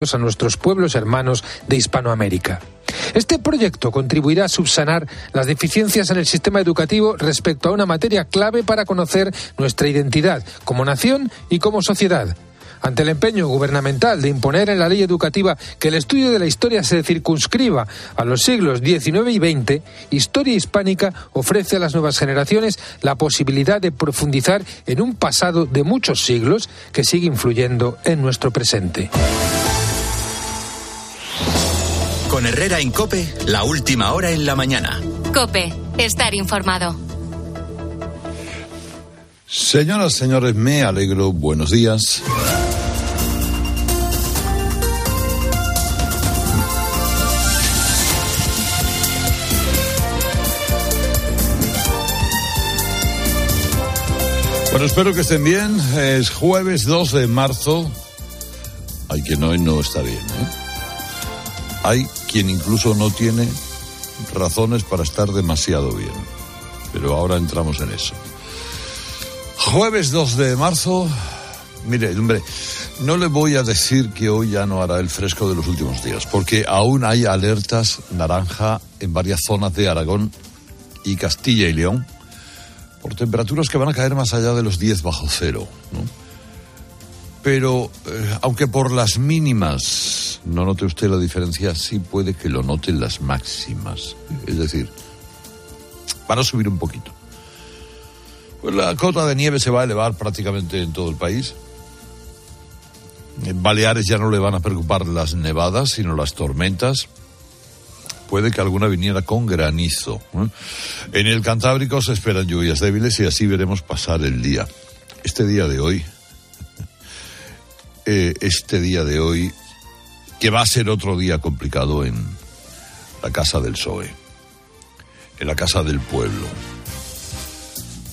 a nuestros pueblos hermanos de Hispanoamérica. Este proyecto contribuirá a subsanar las deficiencias en el sistema educativo respecto a una materia clave para conocer nuestra identidad como nación y como sociedad, ante el empeño gubernamental de imponer en la ley educativa que el estudio de la historia se circunscriba a los siglos XIX y XX, Historia Hispánica ofrece a las nuevas generaciones la posibilidad de profundizar en un pasado de muchos siglos que sigue influyendo en nuestro presente. Con Herrera en Cope, la última hora en la mañana. Cope, estar informado. Señoras, señores, me alegro. Buenos días. Bueno, espero que estén bien. Es jueves 2 de marzo. Hay quien hoy no está bien. ¿eh? Hay quien incluso no tiene razones para estar demasiado bien. Pero ahora entramos en eso. Jueves 2 de marzo. Mire, hombre, no le voy a decir que hoy ya no hará el fresco de los últimos días, porque aún hay alertas naranja en varias zonas de Aragón y Castilla y León por temperaturas que van a caer más allá de los 10 bajo cero. Pero, eh, aunque por las mínimas no note usted la diferencia, sí puede que lo noten las máximas. Es decir, van a subir un poquito. Pues la cota de nieve se va a elevar prácticamente en todo el país. En Baleares ya no le van a preocupar las nevadas, sino las tormentas. Puede que alguna viniera con granizo. ¿eh? En el Cantábrico se esperan lluvias débiles y así veremos pasar el día. Este día de hoy, eh, este día de hoy, que va a ser otro día complicado en la casa del PSOE, en la casa del pueblo.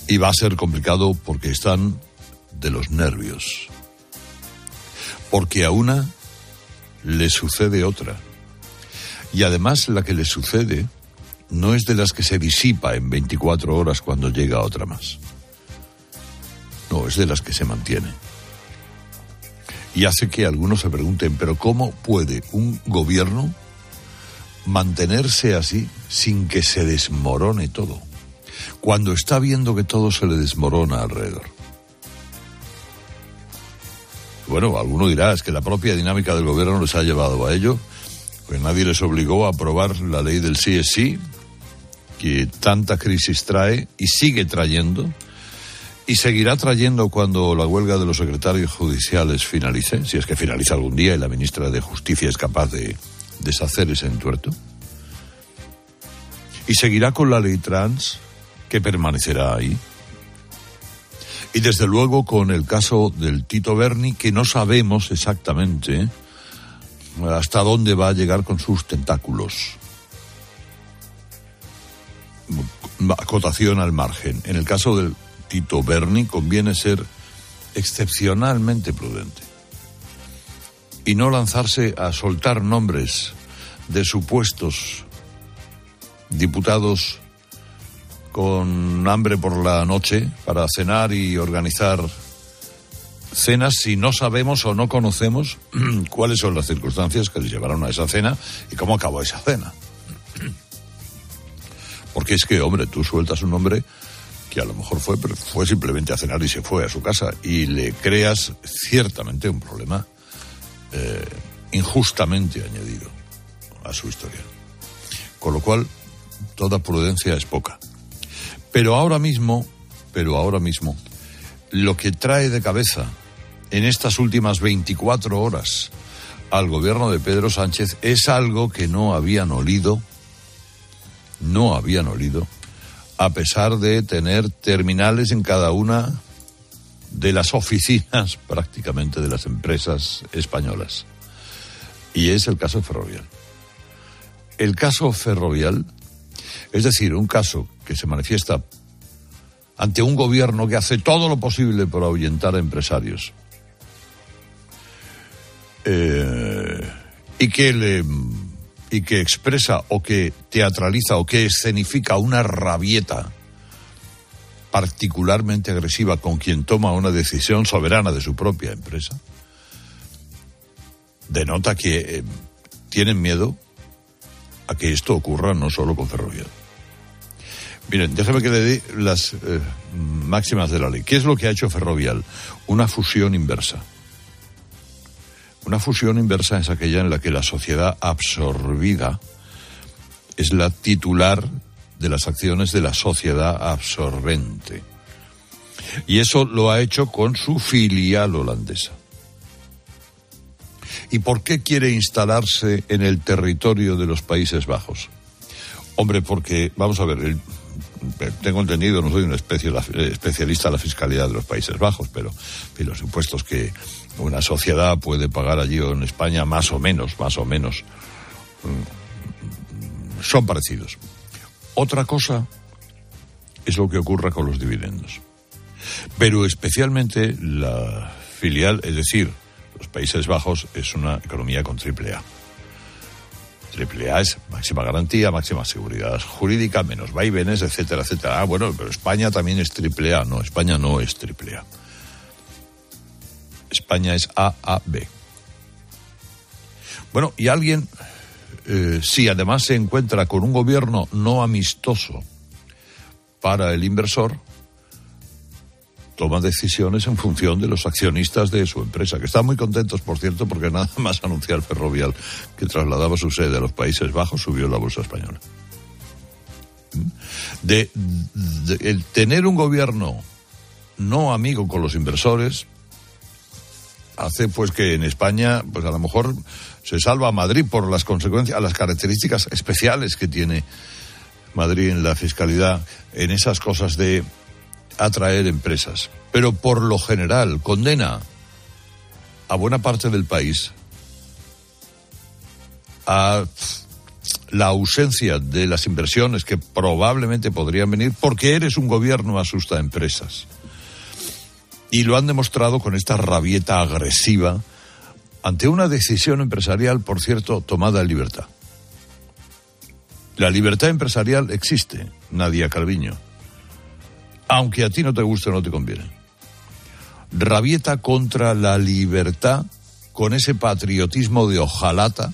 Y va a ser complicado porque están de los nervios. Porque a una le sucede otra. Y además la que le sucede no es de las que se disipa en 24 horas cuando llega otra más. No, es de las que se mantiene. Y hace que algunos se pregunten, pero ¿cómo puede un gobierno mantenerse así sin que se desmorone todo? Cuando está viendo que todo se le desmorona alrededor. Bueno, alguno dirá, es que la propia dinámica del gobierno les ha llevado a ello, pues nadie les obligó a aprobar la ley del sí es sí, que tanta crisis trae y sigue trayendo, y seguirá trayendo cuando la huelga de los secretarios judiciales finalice, si es que finaliza algún día y la ministra de Justicia es capaz de deshacer ese entuerto. Y seguirá con la ley trans, que permanecerá ahí. Y desde luego con el caso del Tito Berni, que no sabemos exactamente hasta dónde va a llegar con sus tentáculos. Acotación al margen. En el caso del Tito conviene ser excepcionalmente prudente y no lanzarse a soltar nombres de supuestos diputados con hambre por la noche para cenar y organizar cenas si no sabemos o no conocemos cuáles son las circunstancias que les llevaron a esa cena y cómo acabó esa cena. Porque es que, hombre, tú sueltas un nombre que a lo mejor fue, pero fue simplemente a cenar y se fue a su casa y le creas ciertamente un problema eh, injustamente añadido a su historia. Con lo cual, toda prudencia es poca. Pero ahora mismo, pero ahora mismo, lo que trae de cabeza en estas últimas 24 horas al gobierno de Pedro Sánchez es algo que no habían olido, no habían olido, a pesar de tener terminales en cada una de las oficinas prácticamente de las empresas españolas. Y es el caso ferrovial. El caso ferrovial, es decir, un caso que se manifiesta ante un gobierno que hace todo lo posible por ahuyentar a empresarios eh, y que le y que expresa o que teatraliza o que escenifica una rabieta particularmente agresiva con quien toma una decisión soberana de su propia empresa, denota que eh, tienen miedo a que esto ocurra no solo con Ferrovial. Miren, déjeme que le dé las eh, máximas de la ley. ¿Qué es lo que ha hecho Ferrovial? Una fusión inversa. Una fusión inversa es aquella en la que la sociedad absorbida es la titular de las acciones de la sociedad absorbente. Y eso lo ha hecho con su filial holandesa. ¿Y por qué quiere instalarse en el territorio de los Países Bajos? Hombre, porque, vamos a ver, tengo entendido, no soy un especialista en la fiscalidad de los Países Bajos, pero los supuestos que una sociedad puede pagar allí o en España más o menos, más o menos, mm, son parecidos. Otra cosa es lo que ocurra con los dividendos. Pero especialmente la filial, es decir, los Países Bajos es una economía con triple A. Triple A es máxima garantía, máxima seguridad jurídica, menos vaivenes, etcétera, etcétera. Ah, bueno, pero España también es triple A. No, España no es triple A. España es AAB. Bueno, y alguien, eh, si además se encuentra con un gobierno no amistoso para el inversor, toma decisiones en función de los accionistas de su empresa, que están muy contentos, por cierto, porque nada más anunciar Ferrovial que trasladaba su sede a los Países Bajos, subió la bolsa española. ¿Mm? De, el tener un gobierno no amigo con los inversores hace pues que en España, pues a lo mejor se salva a Madrid por las consecuencias, las características especiales que tiene Madrid en la fiscalidad, en esas cosas de atraer empresas, pero por lo general condena a buena parte del país a la ausencia de las inversiones que probablemente podrían venir porque eres un gobierno asusta a empresas. Y lo han demostrado con esta rabieta agresiva ante una decisión empresarial, por cierto, tomada en libertad. La libertad empresarial existe, Nadia Calviño aunque a ti no te guste o no te conviene. Rabieta contra la libertad con ese patriotismo de ojalata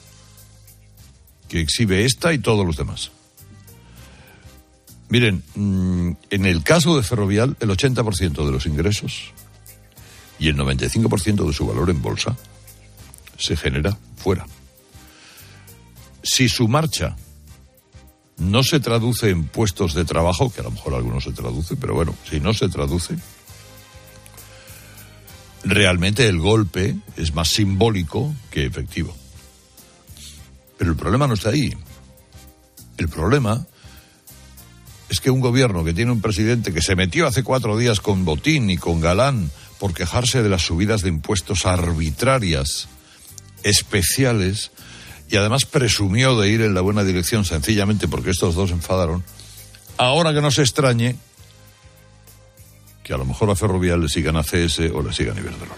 que exhibe esta y todos los demás. Miren, mm, en el caso de Ferrovial, el 80% de los ingresos y el 95% de su valor en bolsa se genera fuera. Si su marcha no se traduce en puestos de trabajo, que a lo mejor algunos se traduce, pero bueno, si no se traduce, realmente el golpe es más simbólico que efectivo. Pero el problema no está ahí. El problema es que un gobierno que tiene un presidente que se metió hace cuatro días con Botín y con Galán por quejarse de las subidas de impuestos arbitrarias, especiales, y además presumió de ir en la buena dirección sencillamente porque estos dos enfadaron, ahora que no se extrañe que a lo mejor a Ferrovial le sigan a CS o le sigan a Iberdrola.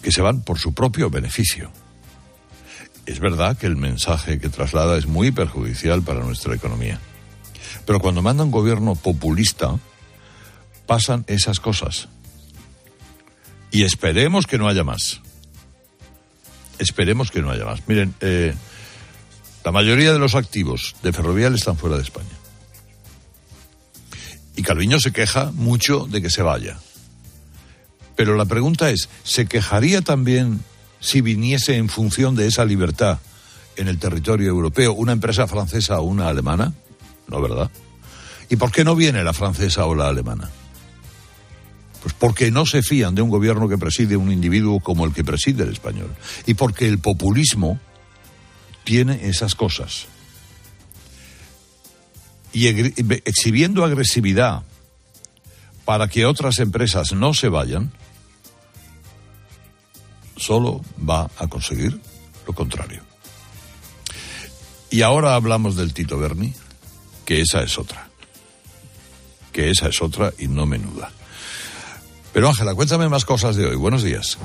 Que se van por su propio beneficio. Es verdad que el mensaje que traslada es muy perjudicial para nuestra economía. Pero cuando manda un gobierno populista, pasan esas cosas. Y esperemos que no haya más. Esperemos que no haya más. Miren, eh, la mayoría de los activos de Ferrovial están fuera de España. Y Calviño se queja mucho de que se vaya. Pero la pregunta es, ¿se quejaría también si viniese en función de esa libertad en el territorio europeo una empresa francesa o una alemana? No, ¿verdad? ¿Y por qué no viene la francesa o la alemana? Pues porque no se fían de un gobierno que preside un individuo como el que preside el español. Y porque el populismo tiene esas cosas. Y exhibiendo agresividad para que otras empresas no se vayan, solo va a conseguir lo contrario. Y ahora hablamos del Tito Berni, que esa es otra. Que esa es otra y no menuda. Pero Ángela, cuéntame más cosas de hoy. Buenos días.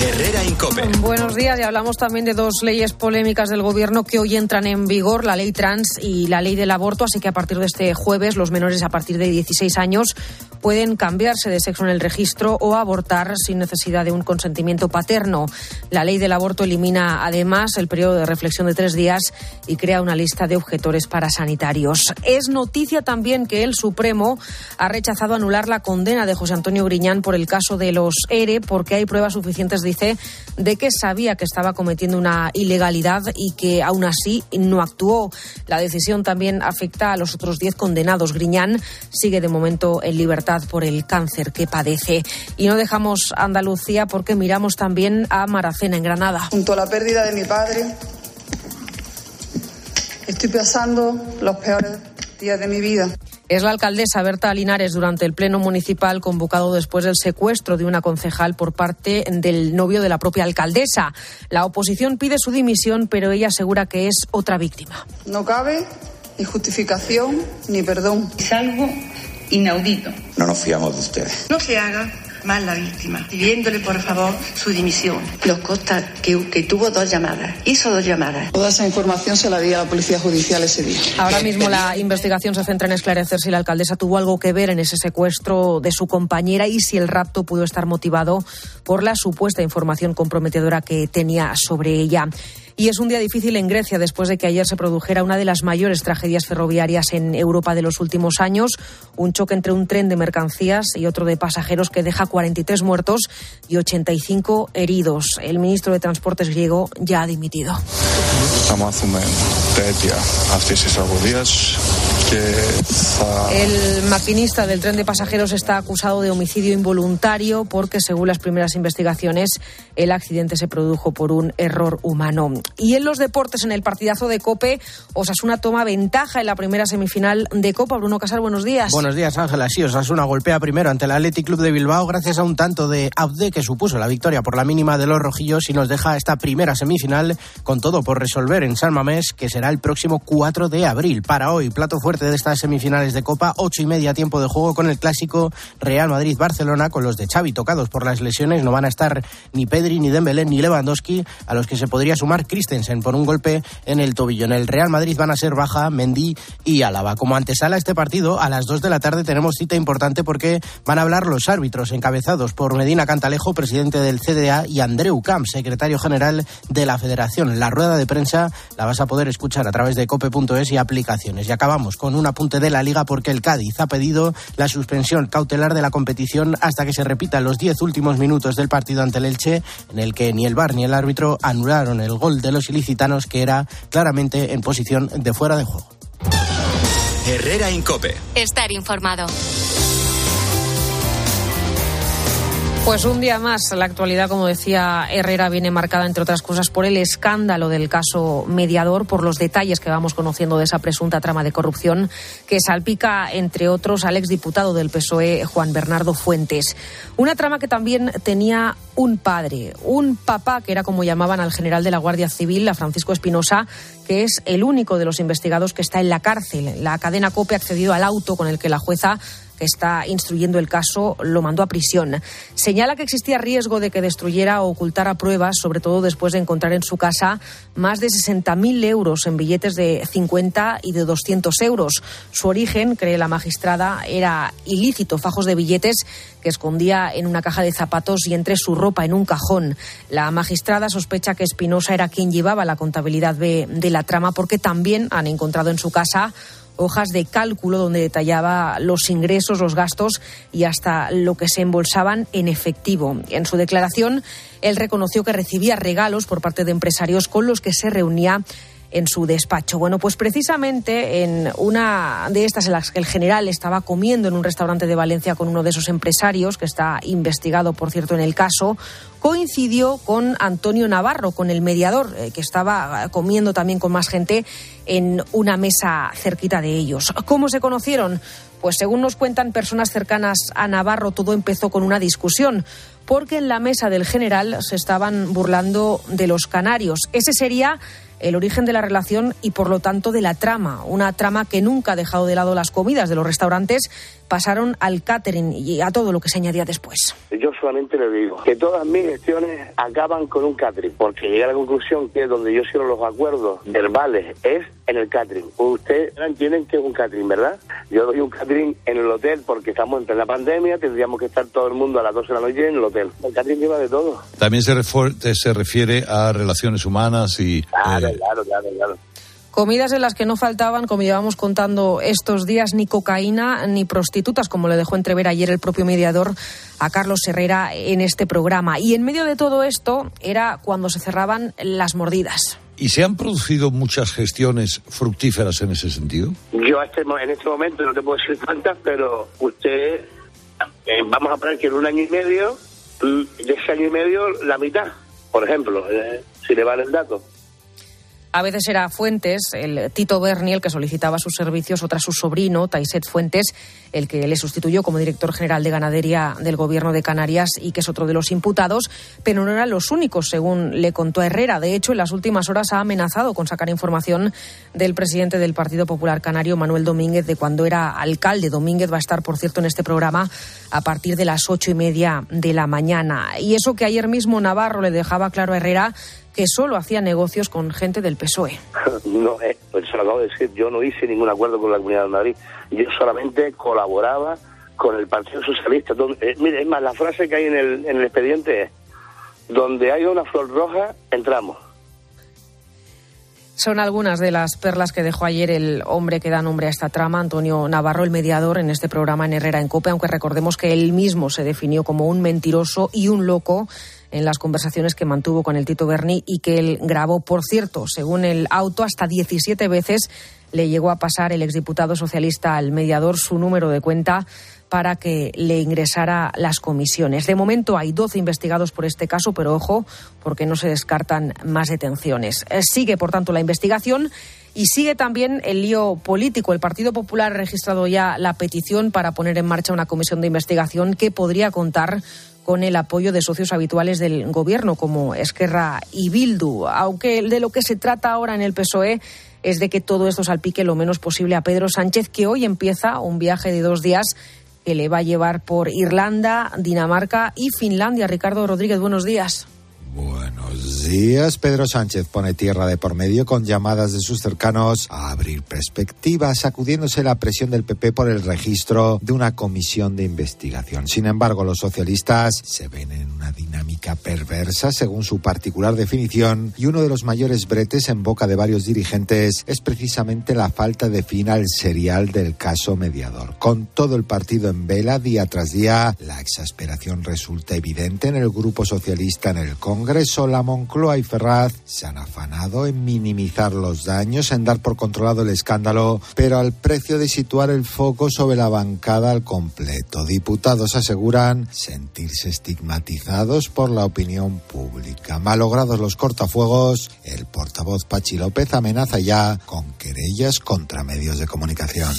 Herrera Incope. Buenos días y hablamos también de dos leyes polémicas del gobierno que hoy entran en vigor, la ley trans y la ley del aborto, así que a partir de este jueves los menores a partir de 16 años pueden cambiarse de sexo en el registro o abortar sin necesidad de un consentimiento paterno. La ley del aborto elimina además el periodo de reflexión de tres días y crea una lista de objetores parasanitarios. Es noticia también que el Supremo ha rechazado anular la condena de José Antonio Griñán por el caso de los ERE porque hay pruebas suficientes, de que sabía que estaba cometiendo una ilegalidad y que aún así no actuó. La decisión también afecta a los otros diez condenados. Griñán sigue de momento en libertad por el cáncer que padece. Y no dejamos Andalucía porque miramos también a Maracena en Granada. Junto a la pérdida de mi padre, estoy pasando los peores días de mi vida. Es la alcaldesa Berta Linares durante el pleno municipal convocado después del secuestro de una concejal por parte del novio de la propia alcaldesa. La oposición pide su dimisión, pero ella asegura que es otra víctima. No cabe ni justificación ni perdón. Es algo inaudito. No nos fiamos de ustedes. No se haga mal la víctima, pidiéndole por favor su dimisión. Nos consta que, que, tuvo dos llamadas, hizo dos llamadas. Toda esa información se la di a la Policía Judicial ese día. Ahora mismo la investigación se centra en esclarecer si la alcaldesa tuvo algo que ver en ese secuestro de su compañera y si el rapto pudo estar motivado por la supuesta información comprometedora que tenía sobre ella. Y es un día difícil en Grecia después de que ayer se produjera una de las mayores tragedias ferroviarias en Europa de los últimos años, un choque entre un tren de mercancías y otro de pasajeros que deja 43 muertos y 85 heridos. El ministro de Transportes griego ya ha dimitido. El maquinista del tren de pasajeros está acusado de homicidio involuntario porque, según las primeras investigaciones, el accidente se produjo por un error humano. Y en los deportes, en el partidazo de Cope, Osasuna toma ventaja en la primera semifinal de Copa. Bruno Casal, buenos días. Buenos días, Ángela. Sí, Osasuna golpea primero ante el Athletic Club de Bilbao gracias a un tanto de Abde que supuso la victoria por la mínima de los rojillos y nos deja esta primera semifinal con todo por resolver en San Mamés, que será el próximo 4 de abril. Para hoy, plato fuerte de estas semifinales de Copa, ocho y media tiempo de juego con el clásico Real Madrid-Barcelona, con los de Xavi tocados por las lesiones. No van a estar ni Pedri, ni Dembélé, ni Lewandowski, a los que se podría sumar Christensen por un golpe en el tobillo. En el Real Madrid van a ser Baja, Mendy y Álava. Como antesala a este partido, a las dos de la tarde tenemos cita importante porque van a hablar los árbitros encabezados por Medina Cantalejo, presidente del CDA, y Andreu Camp, secretario general de la Federación. La rueda de prensa la vas a poder escuchar a través de cope.es y aplicaciones. Y acabamos con un apunte de la liga porque el Cádiz ha pedido la suspensión cautelar de la competición hasta que se repitan los diez últimos minutos del partido ante el Elche, en el que ni el VAR ni el árbitro anularon el gol de los ilicitanos que era claramente en posición de fuera de juego. Herrera Incope. Estar informado. Pues un día más, la actualidad, como decía Herrera, viene marcada, entre otras cosas, por el escándalo del caso mediador, por los detalles que vamos conociendo de esa presunta trama de corrupción que salpica, entre otros, al exdiputado del PSOE, Juan Bernardo Fuentes. Una trama que también tenía un padre, un papá, que era como llamaban al general de la Guardia Civil, a Francisco Espinosa, que es el único de los investigados que está en la cárcel. La cadena COPE ha accedido al auto con el que la jueza que está instruyendo el caso, lo mandó a prisión. Señala que existía riesgo de que destruyera o ocultara pruebas, sobre todo después de encontrar en su casa más de 60.000 euros en billetes de 50 y de 200 euros. Su origen, cree la magistrada, era ilícito, fajos de billetes que escondía en una caja de zapatos y entre su ropa en un cajón. La magistrada sospecha que Espinosa era quien llevaba la contabilidad de, de la trama porque también han encontrado en su casa hojas de cálculo donde detallaba los ingresos, los gastos y hasta lo que se embolsaban en efectivo. En su declaración, él reconoció que recibía regalos por parte de empresarios con los que se reunía en su despacho. Bueno, pues precisamente en una de estas en las que el general estaba comiendo en un restaurante de Valencia con uno de esos empresarios, que está investigado, por cierto, en el caso, coincidió con Antonio Navarro, con el mediador, eh, que estaba comiendo también con más gente en una mesa cerquita de ellos. ¿Cómo se conocieron? Pues según nos cuentan personas cercanas a Navarro, todo empezó con una discusión. porque en la mesa del general se estaban burlando de los canarios. Ese sería el origen de la relación y por lo tanto de la trama, una trama que nunca ha dejado de lado las comidas de los restaurantes, pasaron al catering y a todo lo que se añadía después. Yo solamente le digo que todas mis gestiones acaban con un catering, porque llegué a la conclusión que donde yo cierro los acuerdos verbales es en el catering. Ustedes entienden que es un catering, ¿verdad? Yo doy un catering en el hotel porque estamos en plena pandemia, tendríamos que estar todo el mundo a las 12 de la noche en el hotel. El catering lleva de todo. También se, se refiere a relaciones humanas y... Claro, eh, claro, claro, claro. Comidas en las que no faltaban, como llevamos contando estos días, ni cocaína ni prostitutas, como le dejó entrever ayer el propio mediador a Carlos Herrera en este programa. Y en medio de todo esto era cuando se cerraban las mordidas. ¿Y se han producido muchas gestiones fructíferas en ese sentido? Yo este en este momento no te puedo decir cuántas, pero usted, eh, vamos a poner que en un año y medio, de ese año y medio, la mitad, por ejemplo, eh, si le vale el dato. A veces era Fuentes, el Tito Berni, el que solicitaba sus servicios, otra su sobrino, Taiset Fuentes, el que le sustituyó como director general de ganadería del gobierno de Canarias y que es otro de los imputados, pero no eran los únicos, según le contó Herrera. De hecho, en las últimas horas ha amenazado con sacar información del presidente del Partido Popular Canario, Manuel Domínguez, de cuando era alcalde. Domínguez va a estar, por cierto, en este programa a partir de las ocho y media de la mañana. Y eso que ayer mismo Navarro le dejaba claro a Herrera que solo hacía negocios con gente del PSOE. No, eh, pues se lo acabo de decir, yo no hice ningún acuerdo con la Comunidad de Madrid, yo solamente colaboraba con el Partido Socialista. Eh, mire, es más, la frase que hay en el, en el expediente es, donde hay una flor roja, entramos. Son algunas de las perlas que dejó ayer el hombre que da nombre a esta trama, Antonio Navarro, el mediador en este programa en Herrera en Cope, aunque recordemos que él mismo se definió como un mentiroso y un loco en las conversaciones que mantuvo con el Tito Berni y que él grabó. Por cierto, según el auto, hasta 17 veces le llegó a pasar el exdiputado socialista al mediador su número de cuenta para que le ingresara las comisiones. De momento hay 12 investigados por este caso, pero ojo, porque no se descartan más detenciones. Eh, sigue, por tanto, la investigación. Y sigue también el lío político. El Partido Popular ha registrado ya la petición para poner en marcha una comisión de investigación que podría contar con el apoyo de socios habituales del gobierno como Esquerra y Bildu. Aunque de lo que se trata ahora en el PSOE es de que todo esto salpique lo menos posible a Pedro Sánchez, que hoy empieza un viaje de dos días que le va a llevar por Irlanda, Dinamarca y Finlandia. Ricardo Rodríguez, buenos días. Buenos días. Pedro Sánchez pone tierra de por medio con llamadas de sus cercanos a abrir perspectivas, sacudiéndose la presión del PP por el registro de una comisión de investigación. Sin embargo, los socialistas se ven en una dinámica perversa según su particular definición y uno de los mayores bretes en boca de varios dirigentes es precisamente la falta de fin al serial del caso mediador. Con todo el partido en vela día tras día, la exasperación resulta evidente en el grupo socialista en el Congreso Congreso, la Moncloa y Ferraz se han afanado en minimizar los daños, en dar por controlado el escándalo, pero al precio de situar el foco sobre la bancada al completo. Diputados aseguran sentirse estigmatizados por la opinión pública. Malogrados los cortafuegos, el portavoz Pachi López amenaza ya con querellas contra medios de comunicación.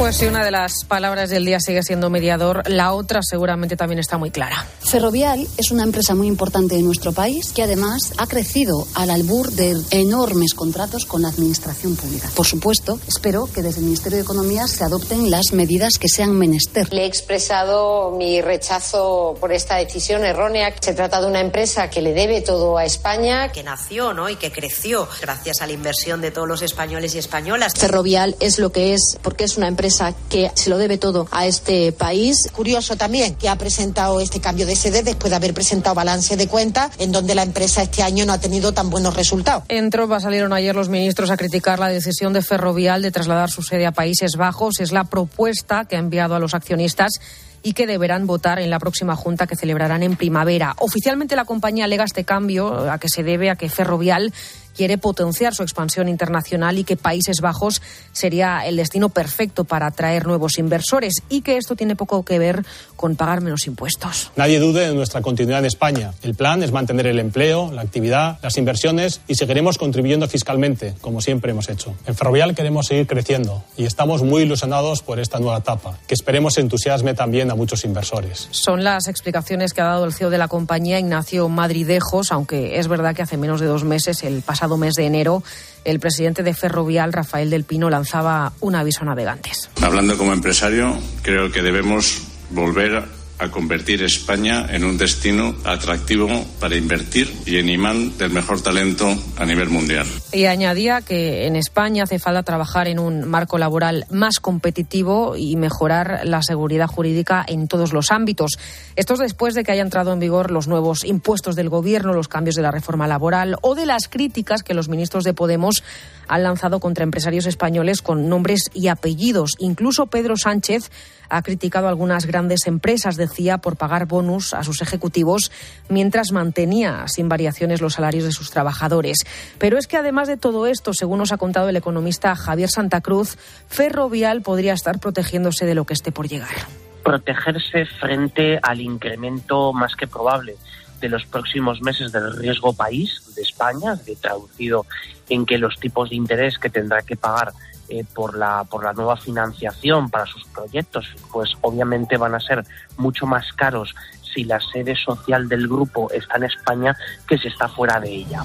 Pues si una de las palabras del día sigue siendo mediador, la otra seguramente también está muy clara. Ferrovial es una empresa muy importante de nuestro país que además ha crecido al albur de enormes contratos con la administración pública. Por supuesto, espero que desde el Ministerio de Economía se adopten las medidas que sean menester. Le he expresado mi rechazo por esta decisión errónea. Se trata de una empresa que le debe todo a España, que nació ¿no? y que creció gracias a la inversión de todos los españoles y españolas. Ferrovial es lo que es porque es una empresa que se lo debe todo a este país. Curioso también que ha presentado este cambio de sede después de haber presentado balance de cuentas en donde la empresa este año no ha tenido tan buenos resultados. En Tropa salieron ayer los ministros a criticar la decisión de Ferrovial de trasladar su sede a Países Bajos. Es la propuesta que ha enviado a los accionistas y que deberán votar en la próxima junta que celebrarán en primavera. Oficialmente la compañía alega este cambio a que se debe a que Ferrovial quiere potenciar su expansión internacional y que Países Bajos sería el destino perfecto para atraer nuevos inversores y que esto tiene poco que ver con pagar menos impuestos. Nadie dude de nuestra continuidad en España. El plan es mantener el empleo, la actividad, las inversiones y seguiremos contribuyendo fiscalmente, como siempre hemos hecho. En Ferrovial queremos seguir creciendo y estamos muy ilusionados por esta nueva etapa, que esperemos entusiasme también a muchos inversores. Son las explicaciones que ha dado el CEO de la compañía, Ignacio Madridejos, aunque es verdad que hace menos de dos meses, el pasado mes de enero, el presidente de Ferrovial, Rafael del Pino, lanzaba un aviso a navegantes. Hablando como empresario, creo que debemos volver a convertir España en un destino atractivo para invertir y en imán del mejor talento a nivel mundial. Y añadía que en España hace falta trabajar en un marco laboral más competitivo y mejorar la seguridad jurídica en todos los ámbitos. Esto es después de que haya entrado en vigor los nuevos impuestos del gobierno, los cambios de la reforma laboral o de las críticas que los ministros de Podemos han lanzado contra empresarios españoles con nombres y apellidos. Incluso Pedro Sánchez ha criticado a algunas grandes empresas, decía, por pagar bonus a sus ejecutivos mientras mantenía sin variaciones los salarios de sus trabajadores. Pero es que además de todo esto, según nos ha contado el economista Javier Santa Cruz, Ferrovial podría estar protegiéndose de lo que esté por llegar. Protegerse frente al incremento más que probable de los próximos meses del riesgo país de España, de traducido en que los tipos de interés que tendrá que pagar eh, por, la, por la nueva financiación para sus proyectos, pues obviamente van a ser mucho más caros si la sede social del grupo está en España que si está fuera de ella.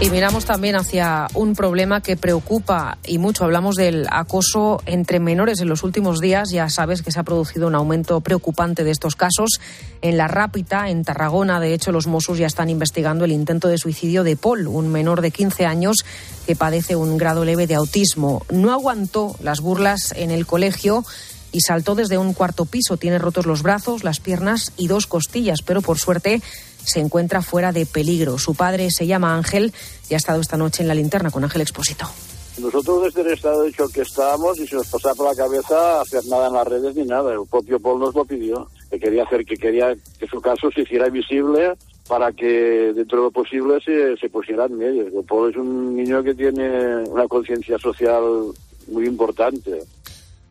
Y miramos también hacia un problema que preocupa y mucho. Hablamos del acoso entre menores en los últimos días. Ya sabes que se ha producido un aumento preocupante de estos casos. En La Rápita, en Tarragona, de hecho, los Mossos ya están investigando el intento de suicidio de Paul, un menor de 15 años que padece un grado leve de autismo. No aguantó las burlas en el colegio y saltó desde un cuarto piso. Tiene rotos los brazos, las piernas y dos costillas, pero por suerte se encuentra fuera de peligro. Su padre se llama Ángel y ha estado esta noche en la linterna con Ángel Expósito. Nosotros desde el estado de choque estábamos y se nos pasaba por la cabeza hacer nada en las redes ni nada. El propio Paul nos lo pidió, que quería hacer, que quería que su caso se hiciera visible para que dentro de lo posible se, se pusiera en medio. Paul es un niño que tiene una conciencia social muy importante.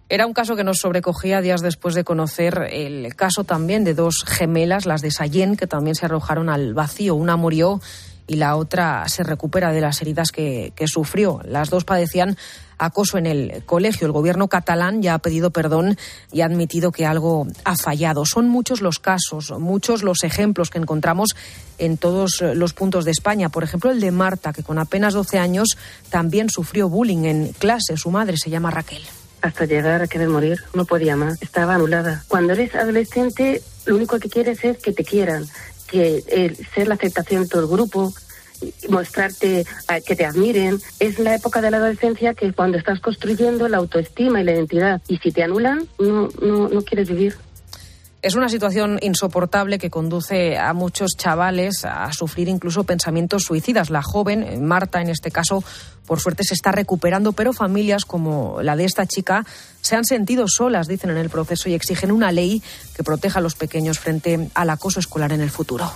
Era un caso que nos sobrecogía días después de conocer el caso también de dos gemelas, las de Sayen, que también se arrojaron al vacío. Una murió y la otra se recupera de las heridas que, sufrió. Las dos padecían acoso en el colegio. El gobierno catalán ya ha pedido perdón y ha admitido que algo ha fallado. Son muchos los casos, muchos los ejemplos que encontramos en todos los puntos de España. Por ejemplo, el de Marta, que con apenas 12 años también sufrió bullying en clase. Su madre se llama Raquel hasta llegar a querer morir. No podía más, estaba anulada. Cuando eres adolescente, lo único que quieres es que te quieran, que eh, ser la aceptación de todo el grupo, mostrarte, que te admiren. Es la época de la adolescencia que cuando estás construyendo la autoestima y la identidad. Y si te anulan, no, no, no quieres vivir. Es una situación insoportable que conduce a muchos chavales a sufrir incluso pensamientos suicidas. La joven, Marta en este caso, por suerte se está recuperando, pero familias como la de esta chica se han sentido solas, dicen en el proceso, y exigen una ley que proteja a los pequeños frente al acoso escolar en el futuro.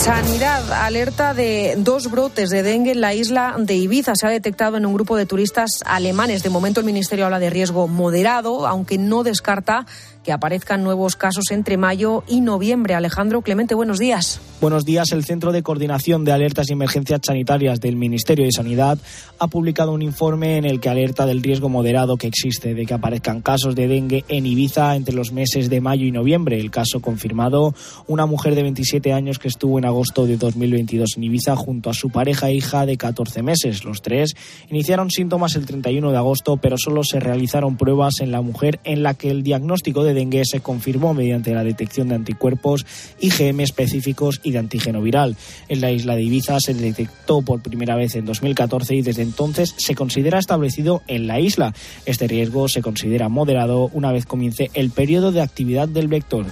Sanidad alerta de dos brotes de dengue en la isla de Ibiza. Se ha detectado en un grupo de turistas alemanes. De momento el Ministerio habla de riesgo moderado, aunque no descarta que aparezcan nuevos casos entre mayo y noviembre. Alejandro Clemente, buenos días. Buenos días. El Centro de Coordinación de Alertas y Emergencias Sanitarias del Ministerio de Sanidad ha publicado un informe en el que alerta del riesgo moderado que existe de que aparezcan casos de dengue en Ibiza entre los meses de mayo y noviembre. El caso confirmado, una mujer de 27 años que estuvo en agosto de 2022 en Ibiza junto a su pareja e hija de 14 meses. Los tres iniciaron síntomas el 31 de agosto, pero solo se realizaron pruebas en la mujer en la que el diagnóstico de dengue se confirmó mediante la detección de anticuerpos IgM específicos y de antígeno viral. En la isla de Ibiza se detectó por primera vez en 2014 y desde entonces se considera establecido en la isla. Este riesgo se considera moderado una vez comience el periodo de actividad del vector.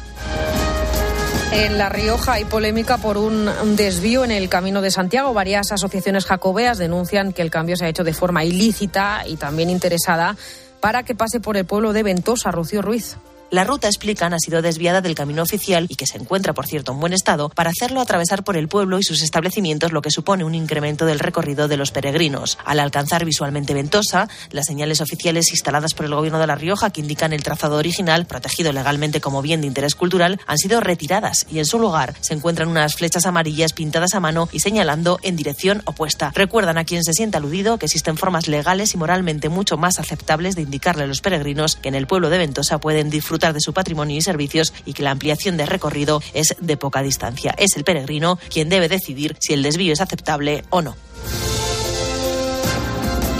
En La Rioja hay polémica por un desvío en el Camino de Santiago. Varias asociaciones jacobeas denuncian que el cambio se ha hecho de forma ilícita y también interesada para que pase por el pueblo de Ventosa, Rocío Ruiz. La ruta, explican, ha sido desviada del camino oficial y que se encuentra, por cierto, en buen estado, para hacerlo atravesar por el pueblo y sus establecimientos, lo que supone un incremento del recorrido de los peregrinos. Al alcanzar visualmente Ventosa, las señales oficiales instaladas por el Gobierno de La Rioja que indican el trazado original, protegido legalmente como bien de interés cultural, han sido retiradas y en su lugar se encuentran unas flechas amarillas pintadas a mano y señalando en dirección opuesta. Recuerdan a quien se siente aludido que existen formas legales y moralmente mucho más aceptables de indicarle a los peregrinos que en el pueblo de Ventosa pueden disfrutar de su patrimonio y servicios y que la ampliación de recorrido es de poca distancia. Es el peregrino quien debe decidir si el desvío es aceptable o no.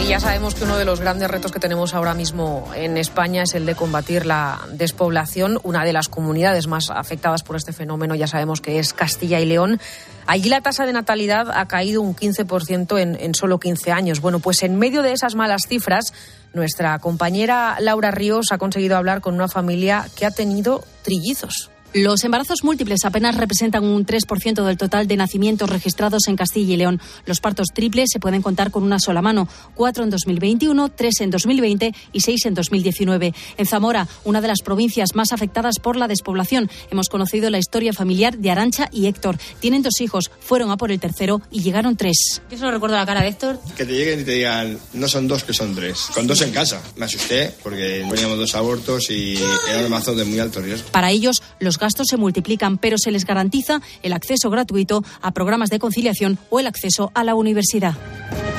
Y ya sabemos que uno de los grandes retos que tenemos ahora mismo en España es el de combatir la despoblación. Una de las comunidades más afectadas por este fenómeno ya sabemos que es Castilla y León. Allí la tasa de natalidad ha caído un 15% en, en solo 15 años. Bueno, pues en medio de esas malas cifras, nuestra compañera Laura Ríos ha conseguido hablar con una familia que ha tenido trillizos. Los embarazos múltiples apenas representan un 3% del total de nacimientos registrados en Castilla y León. Los partos triples se pueden contar con una sola mano, cuatro en 2021, tres en 2020 y seis en 2019. En Zamora, una de las provincias más afectadas por la despoblación, hemos conocido la historia familiar de Arancha y Héctor. Tienen dos hijos, fueron a por el tercero y llegaron tres. Yo solo recuerdo la cara de Héctor. Que te lleguen y te digan, no son dos, que son tres. Con dos en casa. Me asusté porque teníamos dos abortos y era un mazo de muy alto riesgo. Para ellos, los gastos se multiplican, pero se les garantiza el acceso gratuito a programas de conciliación o el acceso a la universidad.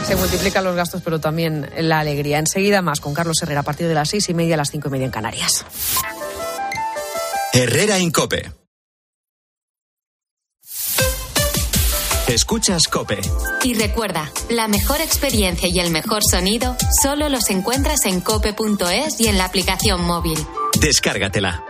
Se multiplican los gastos, pero también la alegría. Enseguida más con Carlos Herrera a partir de las seis y media a las cinco y media en Canarias. Herrera Incope. Escuchas Cope. Y recuerda, la mejor experiencia y el mejor sonido solo los encuentras en cope.es y en la aplicación móvil. Descárgatela.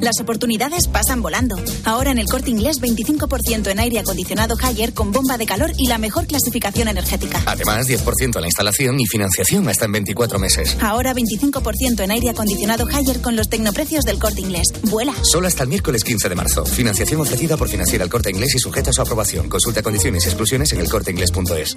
Las oportunidades pasan volando. Ahora en el corte inglés 25% en aire acondicionado Haier con bomba de calor y la mejor clasificación energética. Además, 10% en la instalación y financiación hasta en 24 meses. Ahora 25% en aire acondicionado Haier con los tecnoprecios del corte inglés. Vuela. Solo hasta el miércoles 15 de marzo. Financiación ofrecida por Financiera el corte inglés y sujeta a su aprobación. Consulta condiciones y exclusiones en elcorteinglés.es.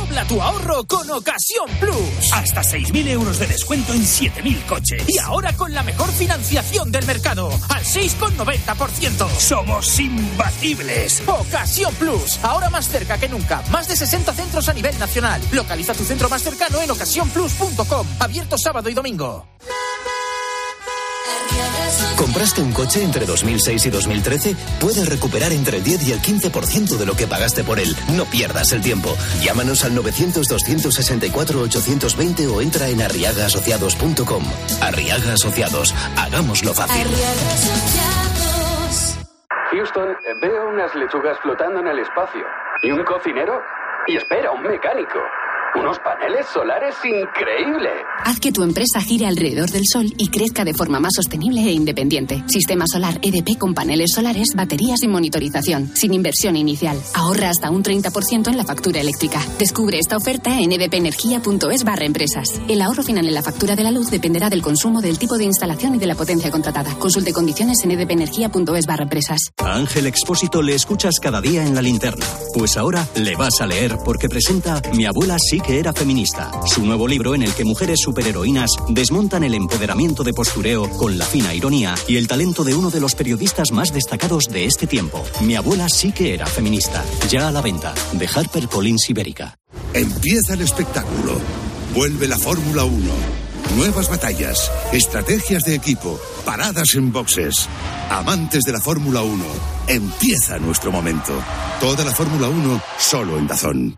Dobla tu ahorro con Ocasión Plus. Hasta 6.000 euros de descuento en 7.000 coches. Y ahora con la mejor financiación del mercado, al 6,90%. Somos imbatibles. Ocasión Plus. Ahora más cerca que nunca. Más de 60 centros a nivel nacional. Localiza tu centro más cercano en ocasiónplus.com. Abierto sábado y domingo. ¿Compraste un coche entre 2006 y 2013? Puedes recuperar entre el 10 y el 15% de lo que pagaste por él. No pierdas el tiempo. Llámanos al 900-264-820 o entra en arriagaasociados.com. Arriaga Asociados. Hagámoslo fácil. Houston, veo unas lechugas flotando en el espacio. ¿Y un cocinero? Y espera, un mecánico. Unos paneles solares increíbles. Haz que tu empresa gire alrededor del sol y crezca de forma más sostenible e independiente. Sistema solar EDP con paneles solares, baterías y monitorización, sin inversión inicial. Ahorra hasta un 30% en la factura eléctrica. Descubre esta oferta en edpenergia.es barra empresas. El ahorro final en la factura de la luz dependerá del consumo, del tipo de instalación y de la potencia contratada. Consulte condiciones en edpenergia.es barra empresas. A Ángel Expósito le escuchas cada día en la linterna. Pues ahora le vas a leer porque presenta Mi abuela sí que era feminista, su nuevo libro en el que mujeres superheroínas desmontan el empoderamiento de postureo con la fina ironía y el talento de uno de los periodistas más destacados de este tiempo. Mi abuela sí que era feminista. Ya a la venta, de Harper Collins Ibérica. Empieza el espectáculo. Vuelve la Fórmula 1. Nuevas batallas, estrategias de equipo, paradas en boxes. Amantes de la Fórmula 1, empieza nuestro momento. Toda la Fórmula 1 solo en Dazón.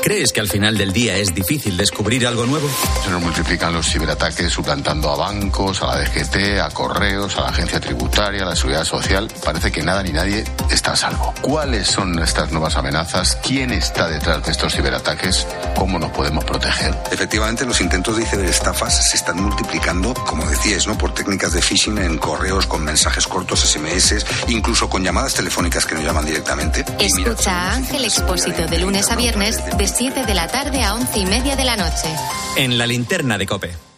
¿Crees que al final del día es difícil descubrir algo nuevo? Se nos multiplican los ciberataques suplantando a bancos, a la DGT, a correos, a la agencia tributaria, a la seguridad social. Parece que nada ni nadie está a salvo. ¿Cuáles son estas nuevas amenazas? ¿Quién está detrás de estos ciberataques? ¿Cómo nos podemos proteger? Efectivamente, los intentos de ciberestafas se están multiplicando, como decíais, ¿no? por técnicas de phishing en correos, con mensajes cortos, SMS, incluso con llamadas telefónicas que nos llaman directamente. Escucha a Ángel Expósito de lunes a viernes de 7 de la tarde a 11 y media de la noche. En la linterna de Cope.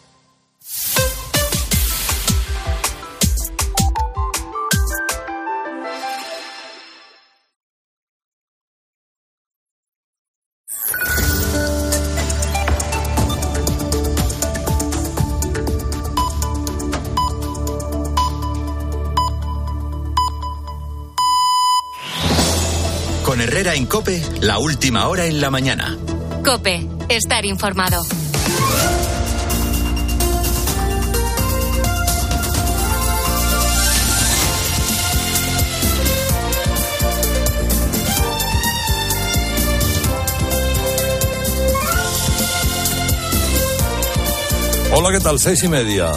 Con Herrera en Cope, la última hora en la mañana. Cope, estar informado. Hola, ¿qué tal? Seis y media,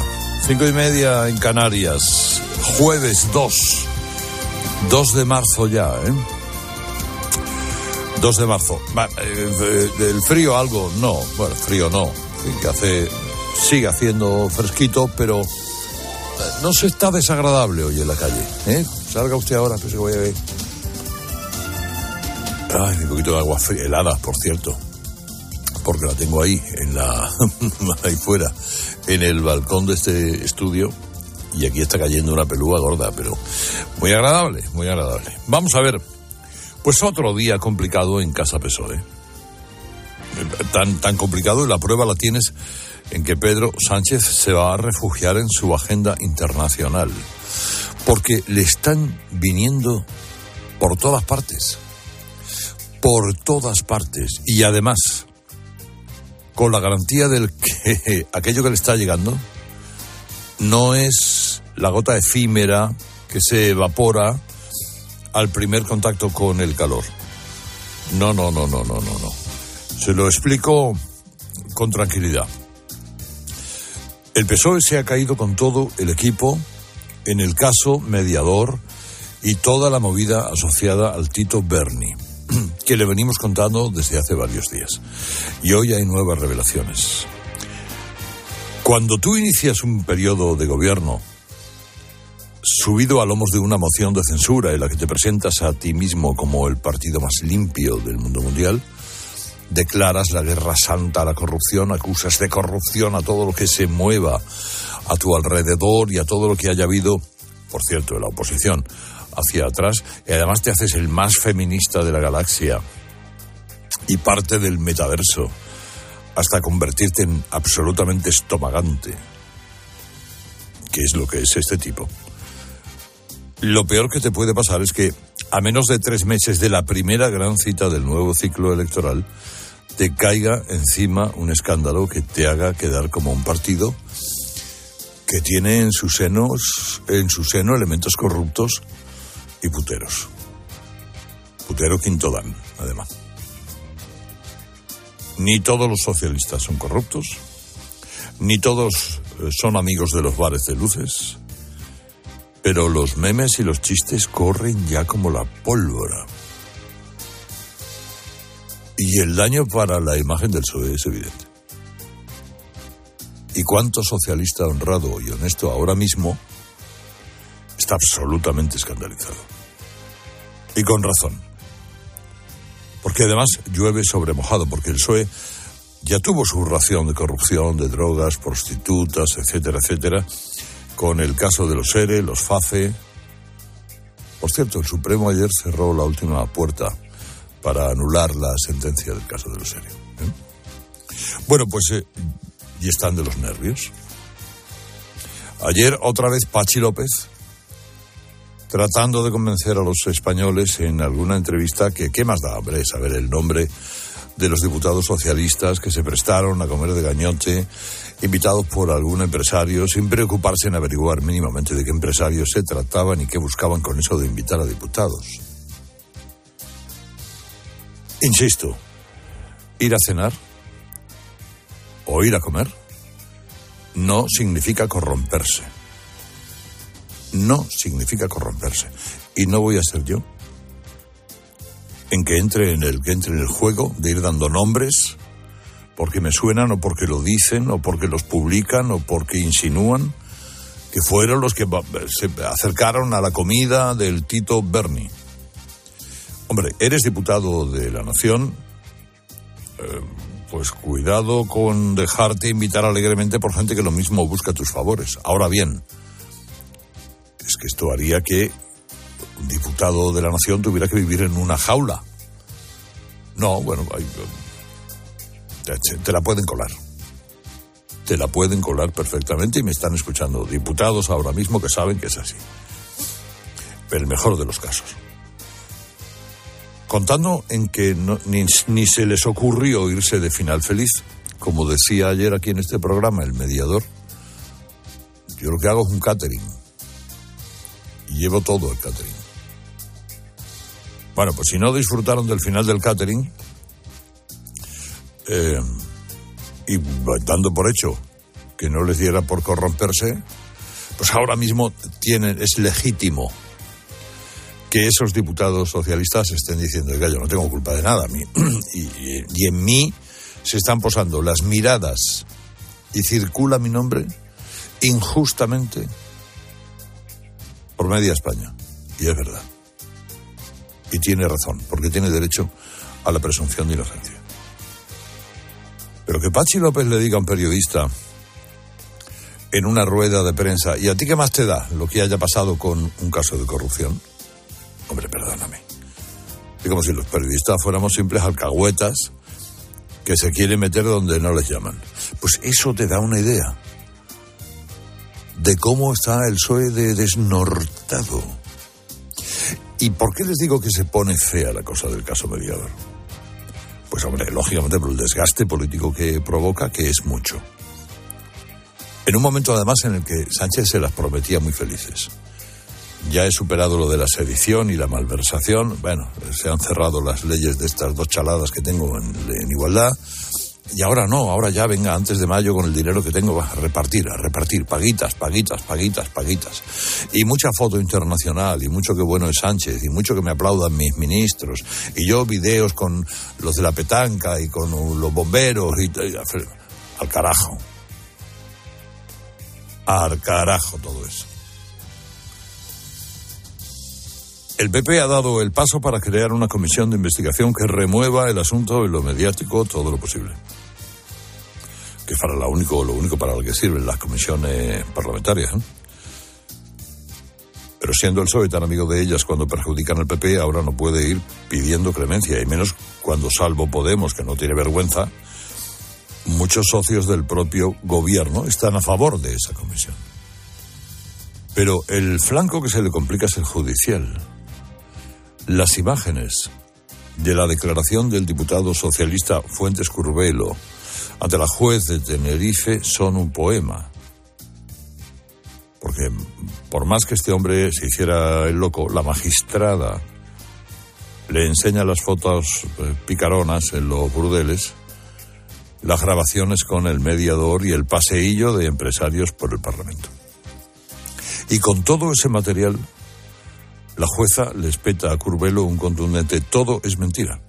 cinco y media en Canarias, jueves 2, 2 de marzo ya, ¿eh? 2 de marzo. Eh, ¿Del frío algo? No, bueno, frío no, que hace, sigue haciendo fresquito, pero eh, no se está desagradable hoy en la calle, ¿eh? Salga usted ahora, que se voy a ver. Ay, un poquito de agua fría, helada, por cierto porque la tengo ahí, en la, ahí fuera, en el balcón de este estudio, y aquí está cayendo una pelúa gorda, pero muy agradable, muy agradable. Vamos a ver, pues otro día complicado en Casa PSOE. Tan, tan complicado y la prueba la tienes en que Pedro Sánchez se va a refugiar en su agenda internacional, porque le están viniendo por todas partes, por todas partes, y además con la garantía del que aquello que le está llegando no es la gota efímera que se evapora al primer contacto con el calor. No, no, no, no, no, no, no. Se lo explico con tranquilidad. El PSOE se ha caído con todo el equipo en el caso mediador y toda la movida asociada al Tito Berni que le venimos contando desde hace varios días. Y hoy hay nuevas revelaciones. Cuando tú inicias un periodo de gobierno subido a lomos de una moción de censura en la que te presentas a ti mismo como el partido más limpio del mundo mundial, declaras la guerra santa a la corrupción, acusas de corrupción a todo lo que se mueva a tu alrededor y a todo lo que haya habido, por cierto, de la oposición, hacia atrás y además te haces el más feminista de la galaxia y parte del metaverso hasta convertirte en absolutamente estomagante, que es lo que es este tipo. Lo peor que te puede pasar es que a menos de tres meses de la primera gran cita del nuevo ciclo electoral, te caiga encima un escándalo que te haga quedar como un partido que tiene en sus senos, en su seno elementos corruptos y puteros. Putero quinto dan, además. Ni todos los socialistas son corruptos, ni todos eh, son amigos de los bares de luces, pero los memes y los chistes corren ya como la pólvora. Y el daño para la imagen del PSOE es evidente. ¿Y cuánto socialista honrado y honesto ahora mismo está absolutamente escandalizado. Y con razón. Porque además llueve sobre mojado, porque el PSOE ya tuvo su ración de corrupción, de drogas, prostitutas, etcétera, etcétera, con el caso de los ERE, los FACE. Por cierto, el Supremo ayer cerró la última puerta para anular la sentencia del caso de los ERE. ¿eh? Bueno, pues eh, y están de los nervios. Ayer otra vez Pachi López tratando de convencer a los españoles en alguna entrevista que qué más da, hombre, saber el nombre de los diputados socialistas que se prestaron a comer de gañote, invitados por algún empresario, sin preocuparse en averiguar mínimamente de qué empresarios se trataban y qué buscaban con eso de invitar a diputados. Insisto, ir a cenar o ir a comer no significa corromperse. No significa corromperse. Y no voy a ser yo en que entre en el que entre en el juego de ir dando nombres porque me suenan o porque lo dicen o porque los publican o porque insinúan que fueron los que se acercaron a la comida del Tito Berni. Hombre, eres diputado de la Nación, eh, pues cuidado con dejarte invitar alegremente por gente que lo mismo busca tus favores. Ahora bien, es que esto haría que un diputado de la nación tuviera que vivir en una jaula. No, bueno, te, la pueden colar. Te la pueden colar perfectamente y me están escuchando diputados ahora mismo que saben que es así. Pero el mejor de los casos. Contando en que ni, ni se les ocurrió irse de final feliz, como decía ayer aquí en este programa el mediador, yo lo que hago es un catering. Y llevo todo el catering. Bueno, pues si no disfrutaron del final del catering, eh, y dando por hecho que no les diera por corromperse, pues ahora mismo tienen, es legítimo que esos diputados socialistas estén diciendo que yo no tengo culpa de nada. Y, y, en mí se están posando las miradas y circula mi nombre injustamente por media España. Y es verdad. Y tiene razón, porque tiene derecho a la presunción de inocencia. Pero que Pachi López le diga a un periodista en una rueda de prensa, ¿y a ti qué más te da lo que haya pasado con un caso de corrupción? Hombre, perdóname. Es como si los periodistas fuéramos simples alcahuetas que se quieren meter donde no les llaman. Pues eso te da una idea de cómo está el PSOE de desnortado. ¿Y por qué les digo que se pone fea la cosa del caso mediador? Pues hombre, lógicamente por el desgaste político que provoca, que es mucho. En un momento además en el que Sánchez se las prometía muy felices. Ya he superado lo de la sedición y la malversación. Bueno, se han cerrado las leyes de estas dos chaladas que tengo en igualdad y ahora no, ahora ya venga antes de mayo con el dinero que tengo a repartir, a repartir, paguitas, paguitas, paguitas, paguitas. Y mucha foto internacional, y mucho que bueno es Sánchez, y mucho que me aplaudan mis ministros, y yo videos con los de la petanca y con los bomberos, y, al carajo. Al carajo todo eso. El PP ha dado el paso para crear una comisión de investigación que remueva el asunto en lo mediático todo lo posible que es lo único, lo único para lo que sirven las comisiones parlamentarias. Pero siendo el PSOE tan amigo de ellas cuando perjudican al PP, ahora no puede ir pidiendo clemencia, y menos cuando salvo Podemos, que no tiene vergüenza, muchos socios del propio gobierno están a favor de esa comisión. Pero el flanco que se le complica es el judicial. Las imágenes de la declaración del diputado socialista Fuentes Curbelo ante la juez de Tenerife son un poema. Porque por más que este hombre se hiciera el loco, la magistrada le enseña las fotos eh, picaronas en los burdeles, las grabaciones con el mediador y el paseillo de empresarios por el Parlamento. Y con todo ese material, la jueza le espeta a Curbelo un contundente todo es mentira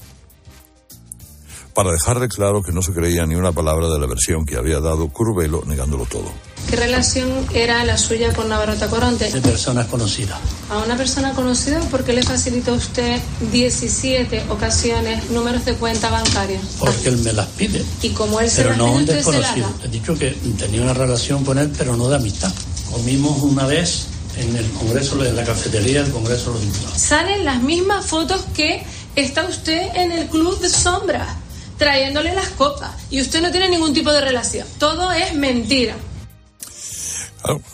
para dejar de claro que no se creía ni una palabra de la versión que había dado Curvelo, negándolo todo. ¿Qué relación era la suya con Navarro Tacoronte? De personas conocidas. A una persona conocida, ¿por qué le facilitó usted 17 ocasiones números de cuenta bancaria? Porque él me las pide. ¿Y como él se pero las no pide, un se desconocido. He dicho que tenía una relación con él, pero no de amistad. Comimos una vez en el Congreso, en la cafetería del Congreso de los Diputados. Salen las mismas fotos que está usted en el Club de Sombra trayéndole las copas y usted no tiene ningún tipo de relación. Todo es mentira.